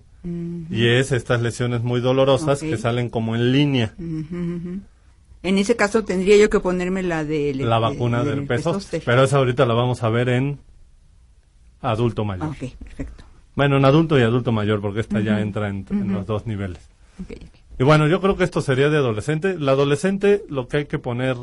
Y es estas lesiones muy dolorosas que salen como en línea. En ese caso tendría yo que ponerme la de la vacuna de- del herpes zóster. Pero esa ahorita la vamos a ver en adulto mayor. ok, perfecto. Bueno, en adulto y adulto mayor porque esta ya entra en, en los dos niveles. Y bueno, yo creo que esto sería de adolescente. La adolescente lo que hay que poner,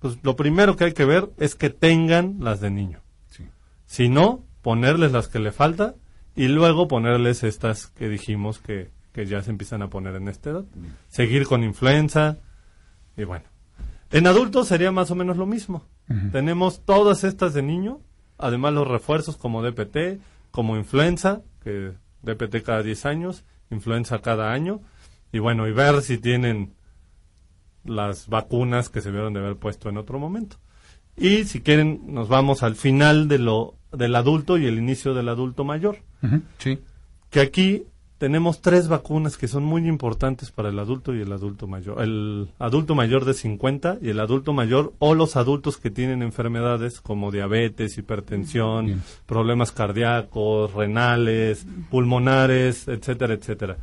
pues lo primero que hay que ver es que tengan las de niño. Sí. Si no, ponerles las que le falta y luego ponerles estas que dijimos que, que ya se empiezan a poner en esta edad. Seguir con influenza y bueno. En adultos sería más o menos lo mismo. Tenemos todas estas de niño, además los refuerzos como DPT, como influenza, que DPT cada 10 años, influenza cada año, y bueno, y ver si tienen las vacunas que se vieron de haber puesto en otro momento. Y si quieren, nos vamos al final de lo del adulto y el inicio del adulto mayor Sí. que aquí tenemos tres vacunas que son muy importantes para el adulto y el adulto mayor. El adulto mayor de 50 y el adulto mayor o los adultos que tienen enfermedades como diabetes, hipertensión, Bien. problemas cardíacos, renales, pulmonares, etcétera, etcétera.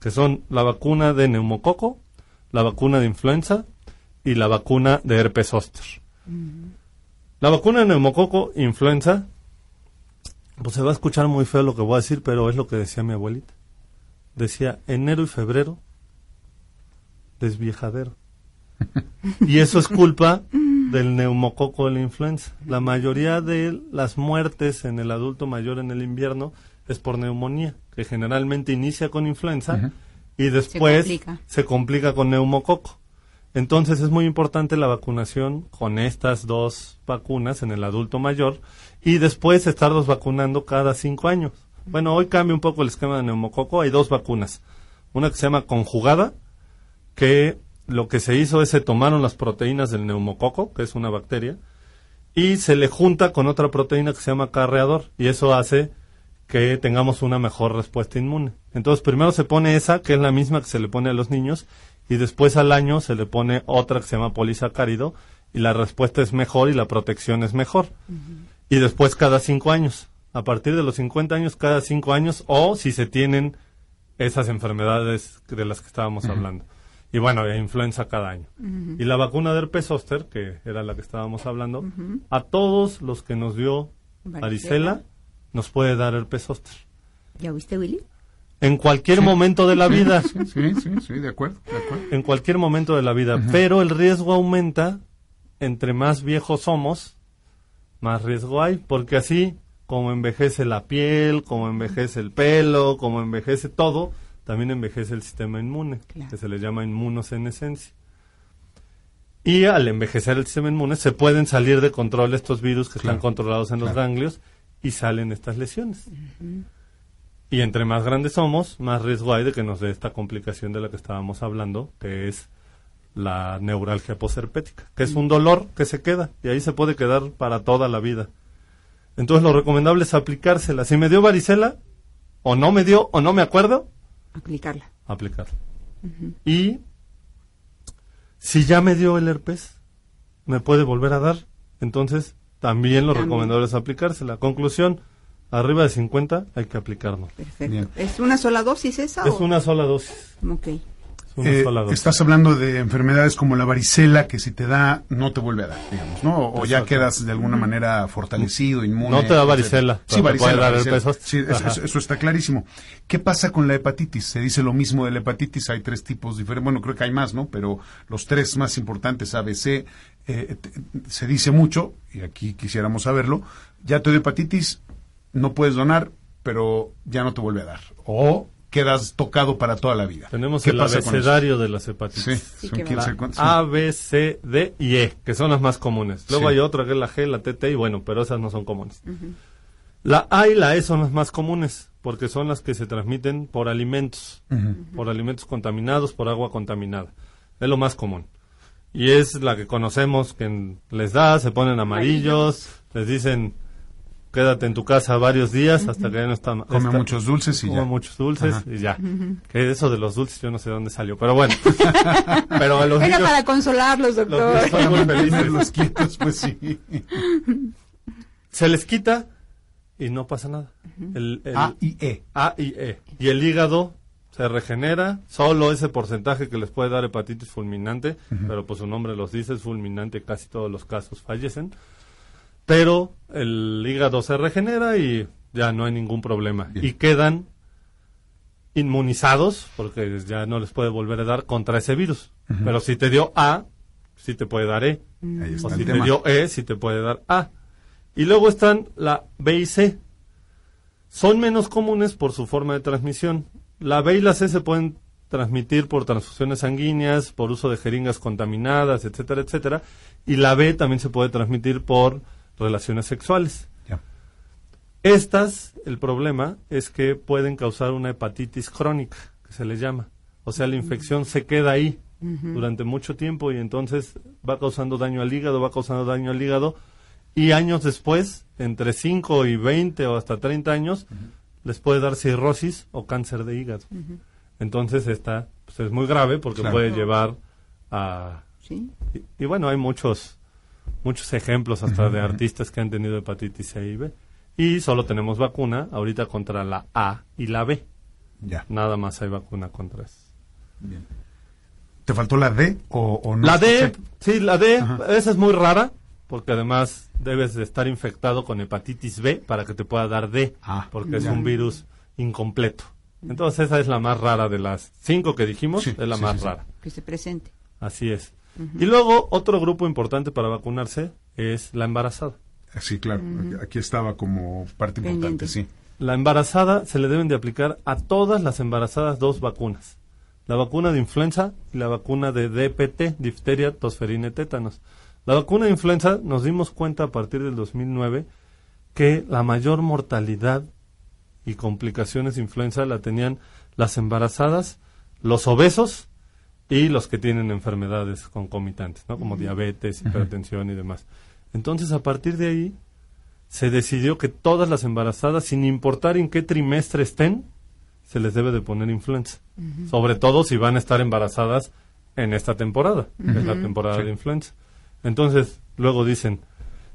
Que son la vacuna de neumococo, la vacuna de influenza y la vacuna de herpes zóster. La vacuna de neumococo, influenza, pues se va a escuchar muy feo lo que voy a decir, pero es lo que decía mi abuelita. Decía, enero y febrero, desviejadero. y eso es culpa del neumococo de la influenza. La mayoría de las muertes en el adulto mayor en el invierno es por neumonía, que generalmente inicia con influenza y después complica. se complica con neumococo. Entonces es muy importante la vacunación con estas dos vacunas en el adulto mayor y después estarlos vacunando cada cinco años. Bueno, hoy cambia un poco el esquema de neumococo. Hay dos vacunas. Una que se llama conjugada, que lo que se hizo es se tomaron las proteínas del neumococo, que es una bacteria, y se le junta con otra proteína que se llama carreador, y eso hace que tengamos una mejor respuesta inmune. Entonces, primero se pone esa, que es la misma que se le pone a los niños, y después al año se le pone otra que se llama polisacárido, y la respuesta es mejor y la protección es mejor. Y después cada cinco años. A partir de los 50 años, cada cinco años, o si se tienen esas enfermedades de las que estábamos hablando. Y bueno, e influenza cada año. Y la vacuna de herpes zóster, que era la que estábamos hablando, a todos los que nos dio Varicela. nos puede dar herpes zóster. ¿Ya viste, Willy? En cualquier momento de la vida. Sí, sí, sí, sí, de acuerdo, de acuerdo. en cualquier momento de la vida. Pero el riesgo aumenta entre más viejos somos, más riesgo hay, porque así como envejece la piel, como envejece el pelo, como envejece todo, también envejece el sistema inmune, Claro. que se le llama inmunosenescencia. Y al envejecer el sistema inmune se pueden salir de control estos virus que Claro. están controlados en los Claro. ganglios y salen estas lesiones. Y entre más grandes somos, más riesgo hay de que nos dé esta complicación de la que estábamos hablando, que es la neuralgia posherpética, que es un dolor que se queda y ahí se puede quedar para toda la vida. Entonces lo recomendable es aplicársela. Si me dio varicela, o no me dio, o no me acuerdo, Aplicarla. aplicarla. Y si ya me dio el herpes, me puede volver a dar. Entonces, también lo También. recomendable es aplicársela. Conclusión, arriba de 50 hay que aplicarlo. Perfecto. Bien. ¿Es una sola dosis esa? Es o? una sola dosis. Ok. Eh, estás hablando de enfermedades como la varicela que si te da no te vuelve a dar, digamos, ¿no? O ya quedas de alguna manera fortalecido, inmune. No te da varicela, Sí, varicela. dar varicela. Sí, eso, eso- eso está clarísimo. ¿Qué pasa con la hepatitis? Se dice lo mismo de la hepatitis, hay tres tipos diferentes, bueno, creo que hay más, ¿no? Pero los tres más importantes, ABC, eh, se dice mucho, y aquí quisiéramos saberlo, ya te dio hepatitis, no puedes donar, pero ya no te vuelve a dar. O quedas tocado para toda la vida. Tenemos ¿Qué el abecedario de las hepatitis. Sí, son que quién va. sabe cuántos- A, B, C, D y E, que son las más comunes. Luego Sí. hay otra que es la G, la TT y bueno, pero esas no son comunes. La A y la E son las más comunes, porque son las que se transmiten por alimentos, por alimentos contaminados, por agua contaminada. Es lo más común. Y es la que conocemos, que les da, se ponen amarillos, les dicen, quédate en tu casa varios días hasta que ya no está... Come está- muchos dulces y come ya. muchos dulces Ajá. y ya. Que eso de los dulces yo no sé de dónde salió, pero bueno. pero a los Era niños... para consolarlos, los doctor. niños son muy felices. Tenerlos quietos, pues sí. Se les quita y no pasa nada. El, el A y E. A y E. Y el hígado se regenera, solo ese porcentaje que les puede dar hepatitis fulminante, pero pues su nombre los dice, es fulminante, casi todos los casos fallecen. Pero el hígado se regenera y ya no hay ningún problema. Bien. Y quedan inmunizados, porque ya no les puede volver a dar contra ese virus. Pero si te dio A, sí te puede dar E. Ahí está O si te dio E, si te puede dar A. Y luego están la B y C. Son menos comunes por su forma de transmisión. La B y la C se pueden transmitir por transfusiones sanguíneas, por uso de jeringas contaminadas, etcétera, etcétera. Y la B también se puede transmitir por relaciones sexuales. Estas, el problema es que pueden causar una hepatitis crónica, que se les llama. O sea, la infección se queda ahí durante mucho tiempo y entonces va causando daño al hígado, va causando daño al hígado y años después, entre 5 y 20 o hasta 30 años, les puede dar cirrosis o cáncer de hígado. Entonces esta pues, es muy grave porque Claro. puede llevar a... Sí. Y, y bueno, hay muchos muchos ejemplos hasta de artistas que han tenido hepatitis C y B. Y solo tenemos vacuna ahorita contra la A y la B. Ya. Nada más hay vacuna contra eso. Bien. ¿Te faltó la D o, o no? La D, sí, la D, Ajá. esa es muy rara, porque además debes de estar infectado con hepatitis B para que te pueda dar D, Ah, porque es un virus incompleto. Entonces esa es la más rara de las cinco que dijimos, Sí, es la sí, más sí, sí. rara. Que se presente. Así es. Y luego otro grupo importante para vacunarse es la embarazada. Sí, claro. Aquí estaba como parte importante, Pendiente. sí. La embarazada se le deben de aplicar a todas las embarazadas dos vacunas. La vacuna de influenza y la vacuna de DPT, difteria, tosferina y tétanos. La vacuna de influenza nos dimos cuenta a partir del 2009 que la mayor mortalidad y complicaciones de influenza la tenían las embarazadas, los obesos y los que tienen enfermedades concomitantes, ¿no? como diabetes, hipertensión y demás. Entonces, a partir de ahí, se decidió que todas las embarazadas, sin importar en qué trimestre estén, se les debe de poner influenza. Sobre todo si van a estar embarazadas en esta temporada, que es la temporada de influenza. Entonces, luego dicen,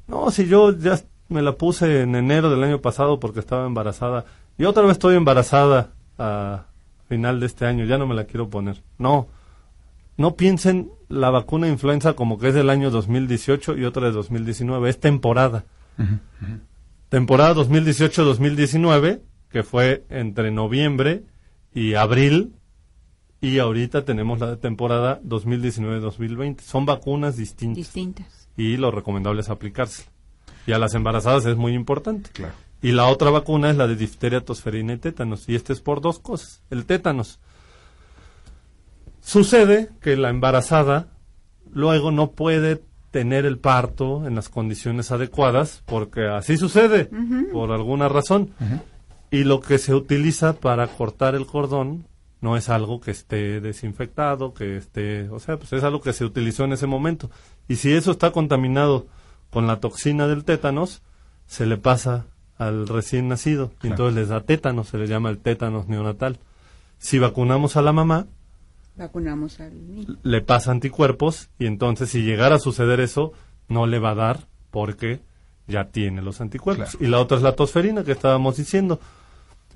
no, si yo ya me la puse en enero del año pasado porque estaba embarazada y otra vez estoy embarazada a final de este año, ya no me la quiero poner. No, no piensen la vacuna de influenza como que es del año 2018 y otra de 2019, es temporada. Temporada 2018-2019, que fue entre noviembre y abril, y ahorita tenemos la temporada 2019-2020. Son vacunas distintas Distintas. y lo recomendable es aplicarse. Y a las embarazadas es muy importante. Claro. Y la otra vacuna es la de difteria, tosferina y tétanos. Y este es por dos cosas. El tétanos. Sucede que la embarazada luego no puede tener el parto en las condiciones adecuadas porque así sucede por alguna razón. Y lo que se utiliza para cortar el cordón no es algo que esté desinfectado, que esté, o sea, pues es algo que se utilizó en ese momento. Y si eso está contaminado con la toxina del tétanos, se le pasa al recién nacido. Y entonces les da tétanos, se le llama el tétanos neonatal. Si vacunamos a la mamá, vacunamos al niño. le pasa anticuerpos y entonces si llegara a suceder eso, no le va a dar porque ya tiene los anticuerpos. Claro. Y la otra es la tosferina que estábamos diciendo.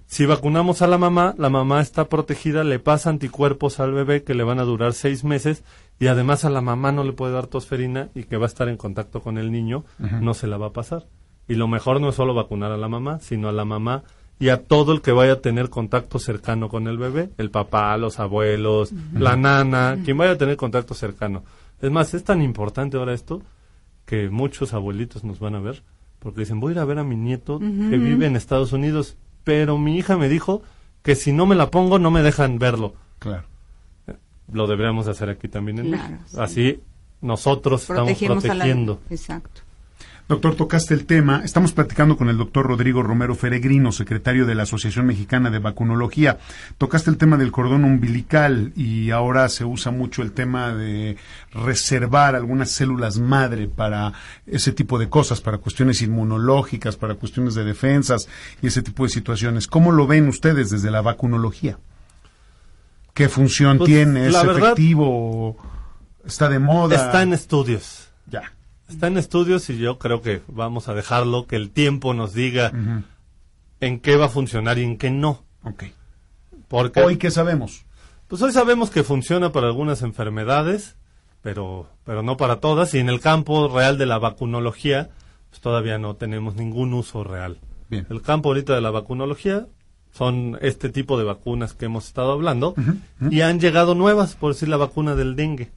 Si vacunamos a la mamá, la mamá está protegida, le pasa anticuerpos al bebé que le van a durar seis meses y además a la mamá no le puede dar tosferina y que va a estar en contacto con el niño, no se la va a pasar. Y lo mejor no es solo vacunar a la mamá, sino a la mamá y a todo el que vaya a tener contacto cercano con el bebé, el papá, los abuelos, la nana, quien vaya a tener contacto cercano. Es más, es tan importante ahora esto que muchos abuelitos nos van a ver porque dicen, voy a ir a ver a mi nieto que vive en Estados Unidos, pero mi hija me dijo que si no me la pongo no me dejan verlo. Claro. Lo deberíamos hacer aquí también en Claro, sí. Así nosotros Protegemos estamos protegiendo. la... Exacto. Doctor, tocaste el tema. Estamos platicando con el doctor Rodrigo Romero Feregrino, secretario de la Asociación Mexicana de Vacunología. Tocaste el tema del cordón umbilical y ahora se usa mucho el tema de reservar algunas células madre para ese tipo de cosas, para cuestiones inmunológicas, para cuestiones de defensas y ese tipo de situaciones. ¿Cómo lo ven ustedes desde la vacunología? ¿Qué función Pues, tiene? ¿Es efectivo? ¿Está de moda? Está en estudios. Ya. Está en estudios y yo creo que vamos a dejarlo que el tiempo nos diga en qué va a funcionar y en qué no. Ok. Porque Hoy, ¿qué sabemos? pues hoy sabemos que funciona para algunas enfermedades, pero pero no para todas y en el campo real de la vacunología pues todavía no tenemos ningún uso real. Bien. El campo ahorita de la vacunología son este tipo de vacunas que hemos estado hablando y han llegado nuevas, por decir la vacuna del dengue.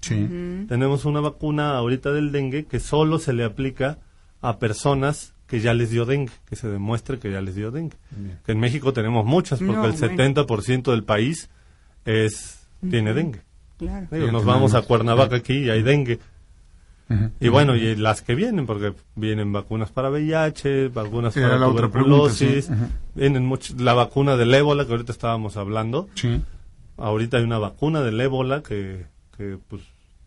Sí. Tenemos una vacuna ahorita del dengue que solo se le aplica a personas que ya les dio dengue, que se demuestre que ya les dio dengue. Que en México tenemos muchas, porque No, el bueno. 70% del país es tiene dengue. Claro. Digo, Sí, nos vamos a Cuernavaca aquí y hay dengue. Y bueno, y las que vienen, porque vienen vacunas para VIH, vacunas Era para la otra pregunta, tuberculosis, sí. Vienen much- la vacuna del ébola que ahorita estábamos hablando. Sí. Ahorita hay una vacuna del ébola que, que pues,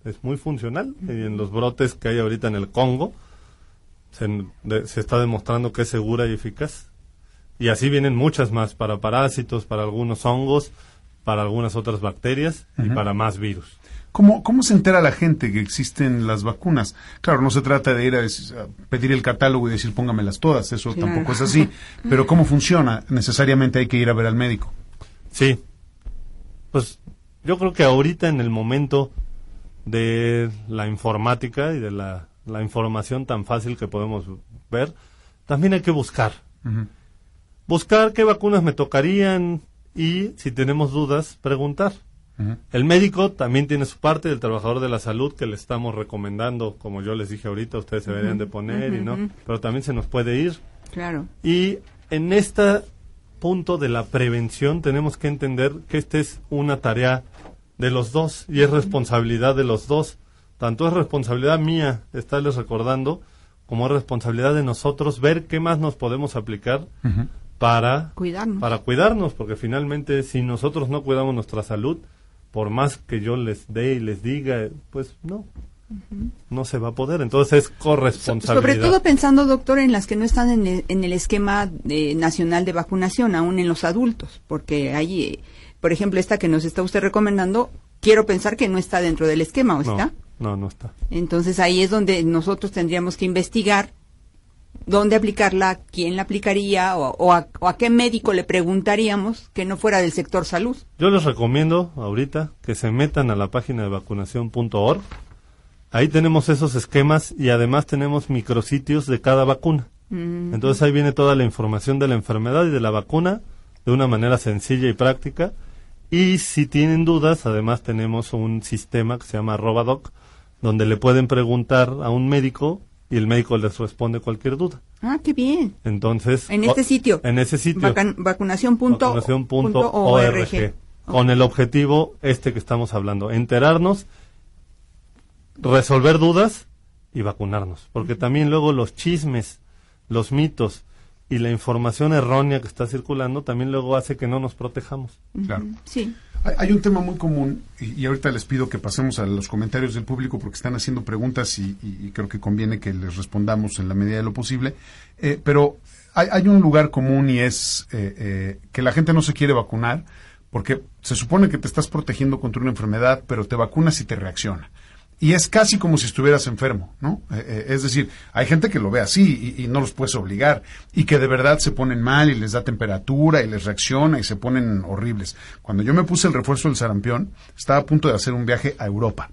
es muy funcional y en los brotes que hay ahorita en el Congo se, de- se está demostrando que es segura y eficaz. Y así vienen muchas más para parásitos, para algunos hongos, para algunas otras bacterias y para más virus. ¿Cómo, ¿Cómo se entera la gente que existen las vacunas? Claro, no se trata de ir a, pedir el catálogo y decir póngamelas todas, eso Claro. tampoco es así. Pero ¿cómo funciona? Necesariamente hay que ir a ver al médico. Sí. Pues yo creo que ahorita en el momento de la informática y de la, la información tan fácil que podemos ver, también hay que buscar. Buscar qué vacunas me tocarían y, si tenemos dudas, preguntar. El médico también tiene su parte, el trabajador de la salud que le estamos recomendando, como yo les dije ahorita, ustedes se deberían de poner y no, pero también se nos puede ir. Claro. Y en este punto de la prevención tenemos que entender que esta es una tarea de los dos y es responsabilidad de los dos. Tanto es responsabilidad mía estarles recordando como es responsabilidad de nosotros ver qué más nos podemos aplicar para Cuidarnos. para cuidarnos, porque finalmente si nosotros no cuidamos nuestra salud, por más que yo les dé y les diga, pues no, no se va a poder. Entonces es corresponsabilidad. sobre todo pensando, doctor, en las que no están en el, en el esquema eh, nacional de vacunación, aún en los adultos, porque ahí, eh, por ejemplo, esta que nos está usted recomendando, quiero pensar que no está dentro del esquema, ¿o no, está? no, no está. Entonces ahí es donde nosotros tendríamos que investigar dónde aplicarla, quién la aplicaría o, o a, o a qué médico le preguntaríamos que no fuera del sector salud. Yo les recomiendo ahorita que se metan a la página de vacunación.org. Ahí tenemos esos esquemas y además tenemos micrositios de cada vacuna. Entonces ahí viene toda la información de la enfermedad y de la vacuna de una manera sencilla y práctica. Y si tienen dudas, además tenemos un sistema que se llama Robadoc, donde le pueden preguntar a un médico y el médico les responde cualquier duda. Ah, qué bien. Entonces, En este sitio. En ese sitio Vacan- vacunación punto- vacunación punto punto org. org, con el objetivo este que estamos hablando, enterarnos, resolver dudas y vacunarnos, porque también luego los chismes, los mitos y la información errónea que está circulando también luego hace que no nos protejamos. Claro. Sí. Hay, hay un tema muy común y, y ahorita les pido que pasemos a los comentarios del público porque están haciendo preguntas y, y- y creo que conviene que les respondamos en la medida de lo posible. Eh, pero hay, hay un lugar común y es eh, eh, que la gente no se quiere vacunar porque se supone que te estás protegiendo contra una enfermedad, pero te vacunas y te reacciona. Y es casi como si estuvieras enfermo, ¿no? Eh, eh, es decir, hay gente que lo ve así y, no los puedes obligar y que de verdad se ponen mal y les da temperatura y les reacciona y se ponen horribles. Cuando yo me puse el refuerzo del sarampión, estaba a punto de hacer un viaje a Europa.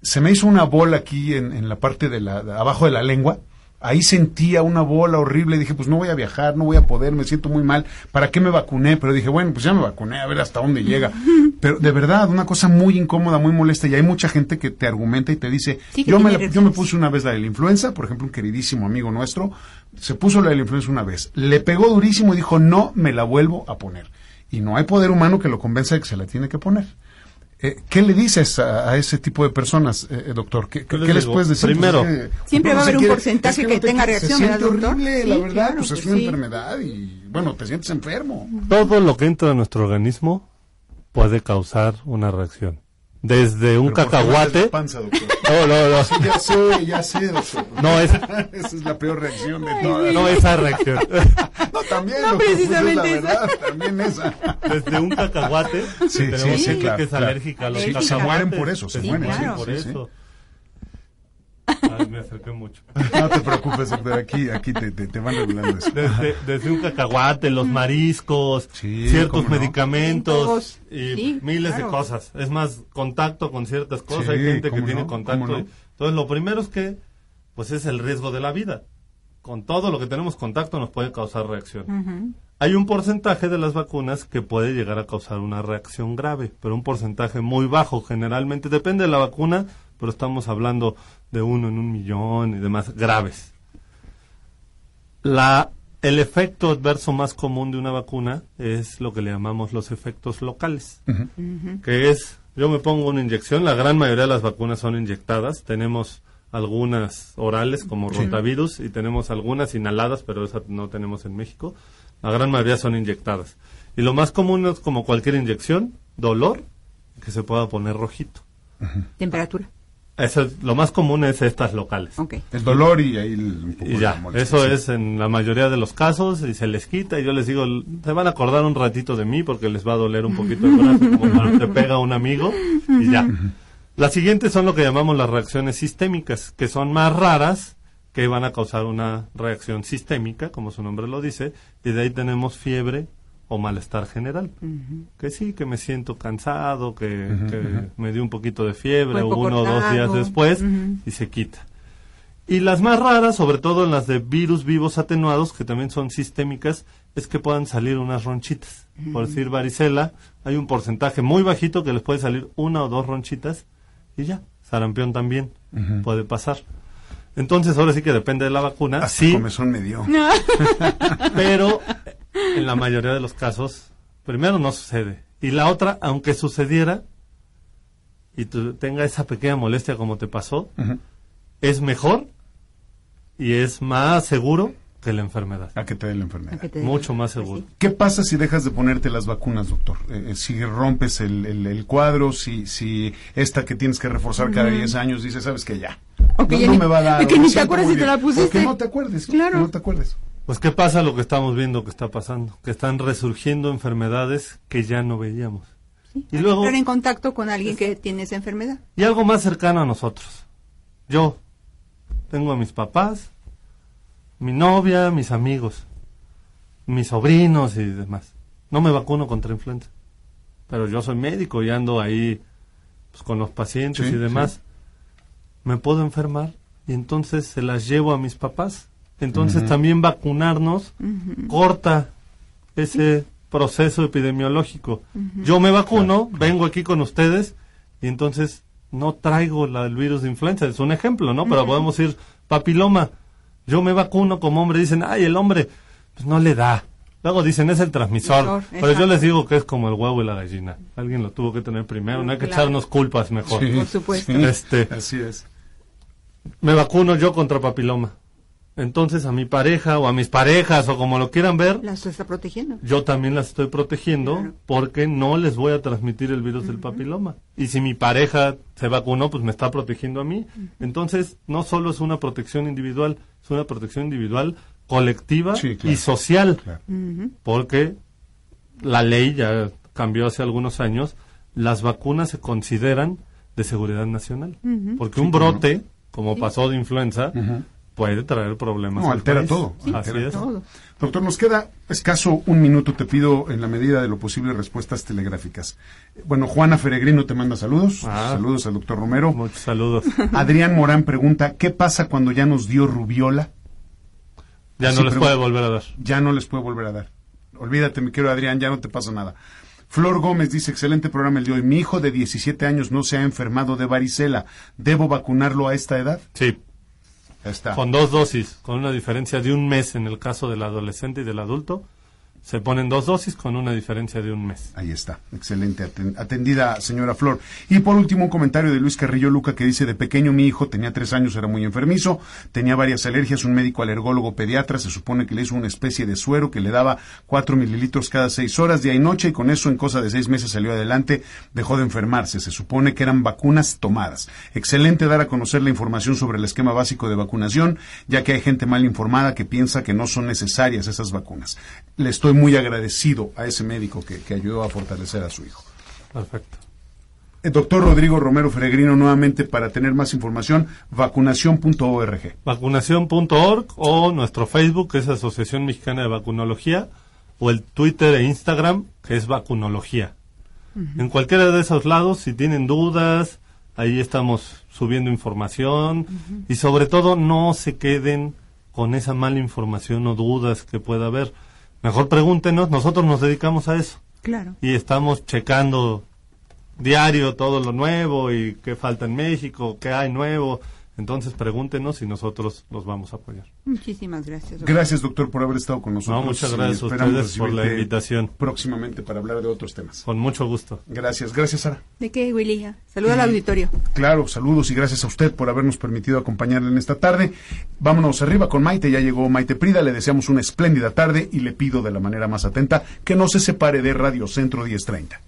Se me hizo una bola aquí en, en la parte de la, de abajo de la lengua ahí sentía una bola horrible, dije, pues no voy a viajar, no voy a poder, me siento muy mal, ¿para qué me vacuné? Pero dije, bueno, pues ya me vacuné, a ver hasta dónde llega. Pero de verdad, una cosa muy incómoda, muy molesta, y hay mucha gente que te argumenta y te dice, Sí, yo, me la- yo me puse una vez la de la influenza, por ejemplo, un queridísimo amigo nuestro, se puso la de la influenza una vez, le pegó durísimo y dijo, no me la vuelvo a poner. Y no hay poder humano que lo convenza de que se la tiene que poner. Eh, ¿Qué le dices a, a ese tipo de personas, eh, eh, doctor? ¿Qué, qué- les qué les digo? puedes decir? Primero, Pues es que Siempre va a haber un quiere- porcentaje es que te tenga reacción, Se ¿verdad, siente horrible, Sí, la verdad, claro, pues es una sí. enfermedad y, bueno, te sientes enfermo. Todo lo que entra a nuestro organismo puede causar una reacción. Desde un Pero ¿por qué no cacahuate. panza? No, no, no. Ya sé, ya sé, doctor. No, es- Esa es la peor reacción de todas. No esa reacción. No, también, No, doctor, pues, es precisamente la esa. verdad, también esa. Desde un cacahuate. Sí, tenemos sí, claro, que es claro. alérgica a los Sí, cacahuates. se mueren por eso, se Sí, mueren, por sí, eso. Ay, me acerqué mucho. No te preocupes, doctor, aquí, aquí te, te, te van regulando eso. Desde, desde un cacahuate, los mariscos, Sí, ciertos no. medicamentos y Sí, miles claro. de cosas. Es más, contacto con ciertas cosas. Sí, Hay gente que tiene contacto. no. Entonces, lo primero es que, pues es el riesgo de la vida. Con todo lo que tenemos contacto nos puede causar reacción. Hay un porcentaje de las vacunas que puede llegar a causar una reacción grave, pero un porcentaje muy bajo. Generalmente depende de la vacuna, pero estamos hablando de uno en un millón y demás graves. La, el efecto adverso más común de una vacuna es lo que le llamamos los efectos locales, que es, yo me pongo una inyección, la gran mayoría de las vacunas son inyectadas, tenemos algunas orales como rotavirus y tenemos algunas inhaladas, pero esas no tenemos en México, la gran mayoría son inyectadas. Y lo más común es como cualquier inyección, dolor, que se pueda poner rojito. Temperatura. Eso es, lo más común es estas locales. El dolor y ahí el, un poco Y ya, molestia, eso sí. es en la mayoría de los casos y se les quita y yo les digo, se van a acordar un ratito de mí porque les va a doler un poquito el brazo como cuando te pega un amigo y ya. Las siguientes son lo que llamamos las reacciones sistémicas, que son más raras, que van a causar una reacción sistémica, como su nombre lo dice, y de ahí tenemos fiebre o malestar general. Que sí, que me siento cansado, que, que me dio un poquito de fiebre Cuerpo uno o dos días después y se quita. Y las más raras, sobre todo en las de virus vivos atenuados, que también son sistémicas, es que puedan salir unas ronchitas. Por decir varicela, hay un porcentaje muy bajito que les puede salir una o dos ronchitas y ya. Sarampión también puede pasar. Entonces, ahora sí que depende de la vacuna. Hasta sí, comezón me dio. pero en la mayoría de los casos, primero no sucede. Y la otra, aunque sucediera y tú tenga esa pequeña molestia como te pasó, es mejor y es más seguro que la enfermedad. A que te dé la enfermedad. Mucho más Pues seguro. sí. ¿Qué pasa si dejas de ponerte las vacunas, doctor? Eh, eh, si rompes el, el- el cuadro, si, si esta que tienes que reforzar cada 10 años dices, sabes que ya. O que no, ya no ni- me va a dar. que ni te acuerdas si te la pusiste. Que no te acuerdes. Claro. Que no te acuerdes. Pues qué pasa lo que estamos viendo que está pasando, que están resurgiendo enfermedades que ya no veíamos. Y luego Entrar en contacto con alguien que tiene esa enfermedad. y algo más cercano a nosotros. Yo tengo a mis papás, mi novia, mis amigos, mis sobrinos y demás. No me vacuno contra influenza. Pero yo soy médico y ando ahí pues, con los pacientes Sí, y demás. Me puedo enfermar y entonces se las llevo a mis papás. Entonces también vacunarnos corta ese proceso epidemiológico. Yo me vacuno, vengo aquí con ustedes y entonces no traigo la, el virus de influenza. Es un ejemplo, ¿no? Pero podemos ir papiloma. Yo me vacuno como hombre. Dicen, ay, el hombre, pues no le da. Luego dicen, es el transmisor. Pero yo les digo que es como el huevo y la gallina. Alguien lo tuvo que tener primero. No hay que Claro. echarnos culpas mejor. Sí, Por supuesto. Este- Así es. Me vacuno yo contra papiloma. Entonces a mi pareja o a mis parejas o como lo quieran ver, Las está protegiendo. yo también las estoy protegiendo Claro. porque no les voy a transmitir el virus del papiloma. Y si mi pareja se vacunó, pues me está protegiendo a mí. Entonces, no solo es una protección individual, es una protección individual colectiva Sí, claro. y social, Claro. porque la ley ya cambió hace algunos años, las vacunas se consideran de seguridad nacional. Porque un brote, como pasó de influenza, puede traer problemas. No, al altera país. todo. Altera es. todo. Doctor, nos queda escaso un minuto. Te pido, en la medida de lo posible, respuestas telegráficas. Bueno, Juana Feregrino te manda saludos. Ah. Saludos al doctor Romero. Muchos saludos. Adrián Morán pregunta, ¿qué pasa cuando ya nos dio rubiola? Ya Así no les puede volver a dar. Ya no les puede volver a dar. Olvídate, mi querido Adrián, ya no te pasa nada. Flor Gómez dice, excelente programa el de hoy. Mi hijo de 17 años no se ha enfermado de varicela. ¿Debo vacunarlo a esta edad? Sí, con dos dosis, con una diferencia de un mes en el caso del adolescente y del adulto. Se ponen dos dosis con una diferencia de un mes. Ahí está, excelente, aten- atendida señora Flor. Y por último un comentario de Luis Carrillo Luca que dice, de pequeño mi hijo tenía tres años, era muy enfermizo, tenía varias alergias, un médico alergólogo pediatra se supone que le hizo una especie de suero que le daba cuatro mililitros cada seis horas, día y noche, y con eso en cosa de seis meses salió adelante, dejó de enfermarse, se supone que eran vacunas tomadas. Excelente dar a conocer la información sobre el esquema básico de vacunación, ya que hay gente mal informada que piensa que no son necesarias esas vacunas. Le estoy muy agradecido a ese médico que, que ayudó a fortalecer a su hijo. Perfecto. El doctor Rodrigo Romero Feregrino, nuevamente para tener más información, vacunación.org. Vacunación.org o nuestro Facebook, que es Asociación Mexicana de Vacunología, o el Twitter e Instagram, que es Vacunología. En cualquiera de esos lados, si tienen dudas, ahí estamos subiendo información y sobre todo no se queden con esa mala información o dudas que pueda haber. Mejor pregúntenos, nosotros nos dedicamos a eso Claro. y estamos checando diario todo lo nuevo y qué falta en México, qué hay nuevo. Entonces pregúntenos y nosotros los vamos a apoyar. Muchísimas gracias. doctor. Gracias, doctor, por haber estado con nosotros. No, muchas y gracias a ustedes por la invitación. Próximamente para hablar de otros temas. Con mucho gusto. Gracias, gracias, Sara. ¿De qué, Willy? Saluda al auditorio. Claro, saludos y gracias a usted por habernos permitido acompañarle en esta tarde. Vámonos arriba con Maite, ya llegó Maite Prida, le deseamos una espléndida tarde y le pido de la manera más atenta que no se separe de Radio Centro 1030.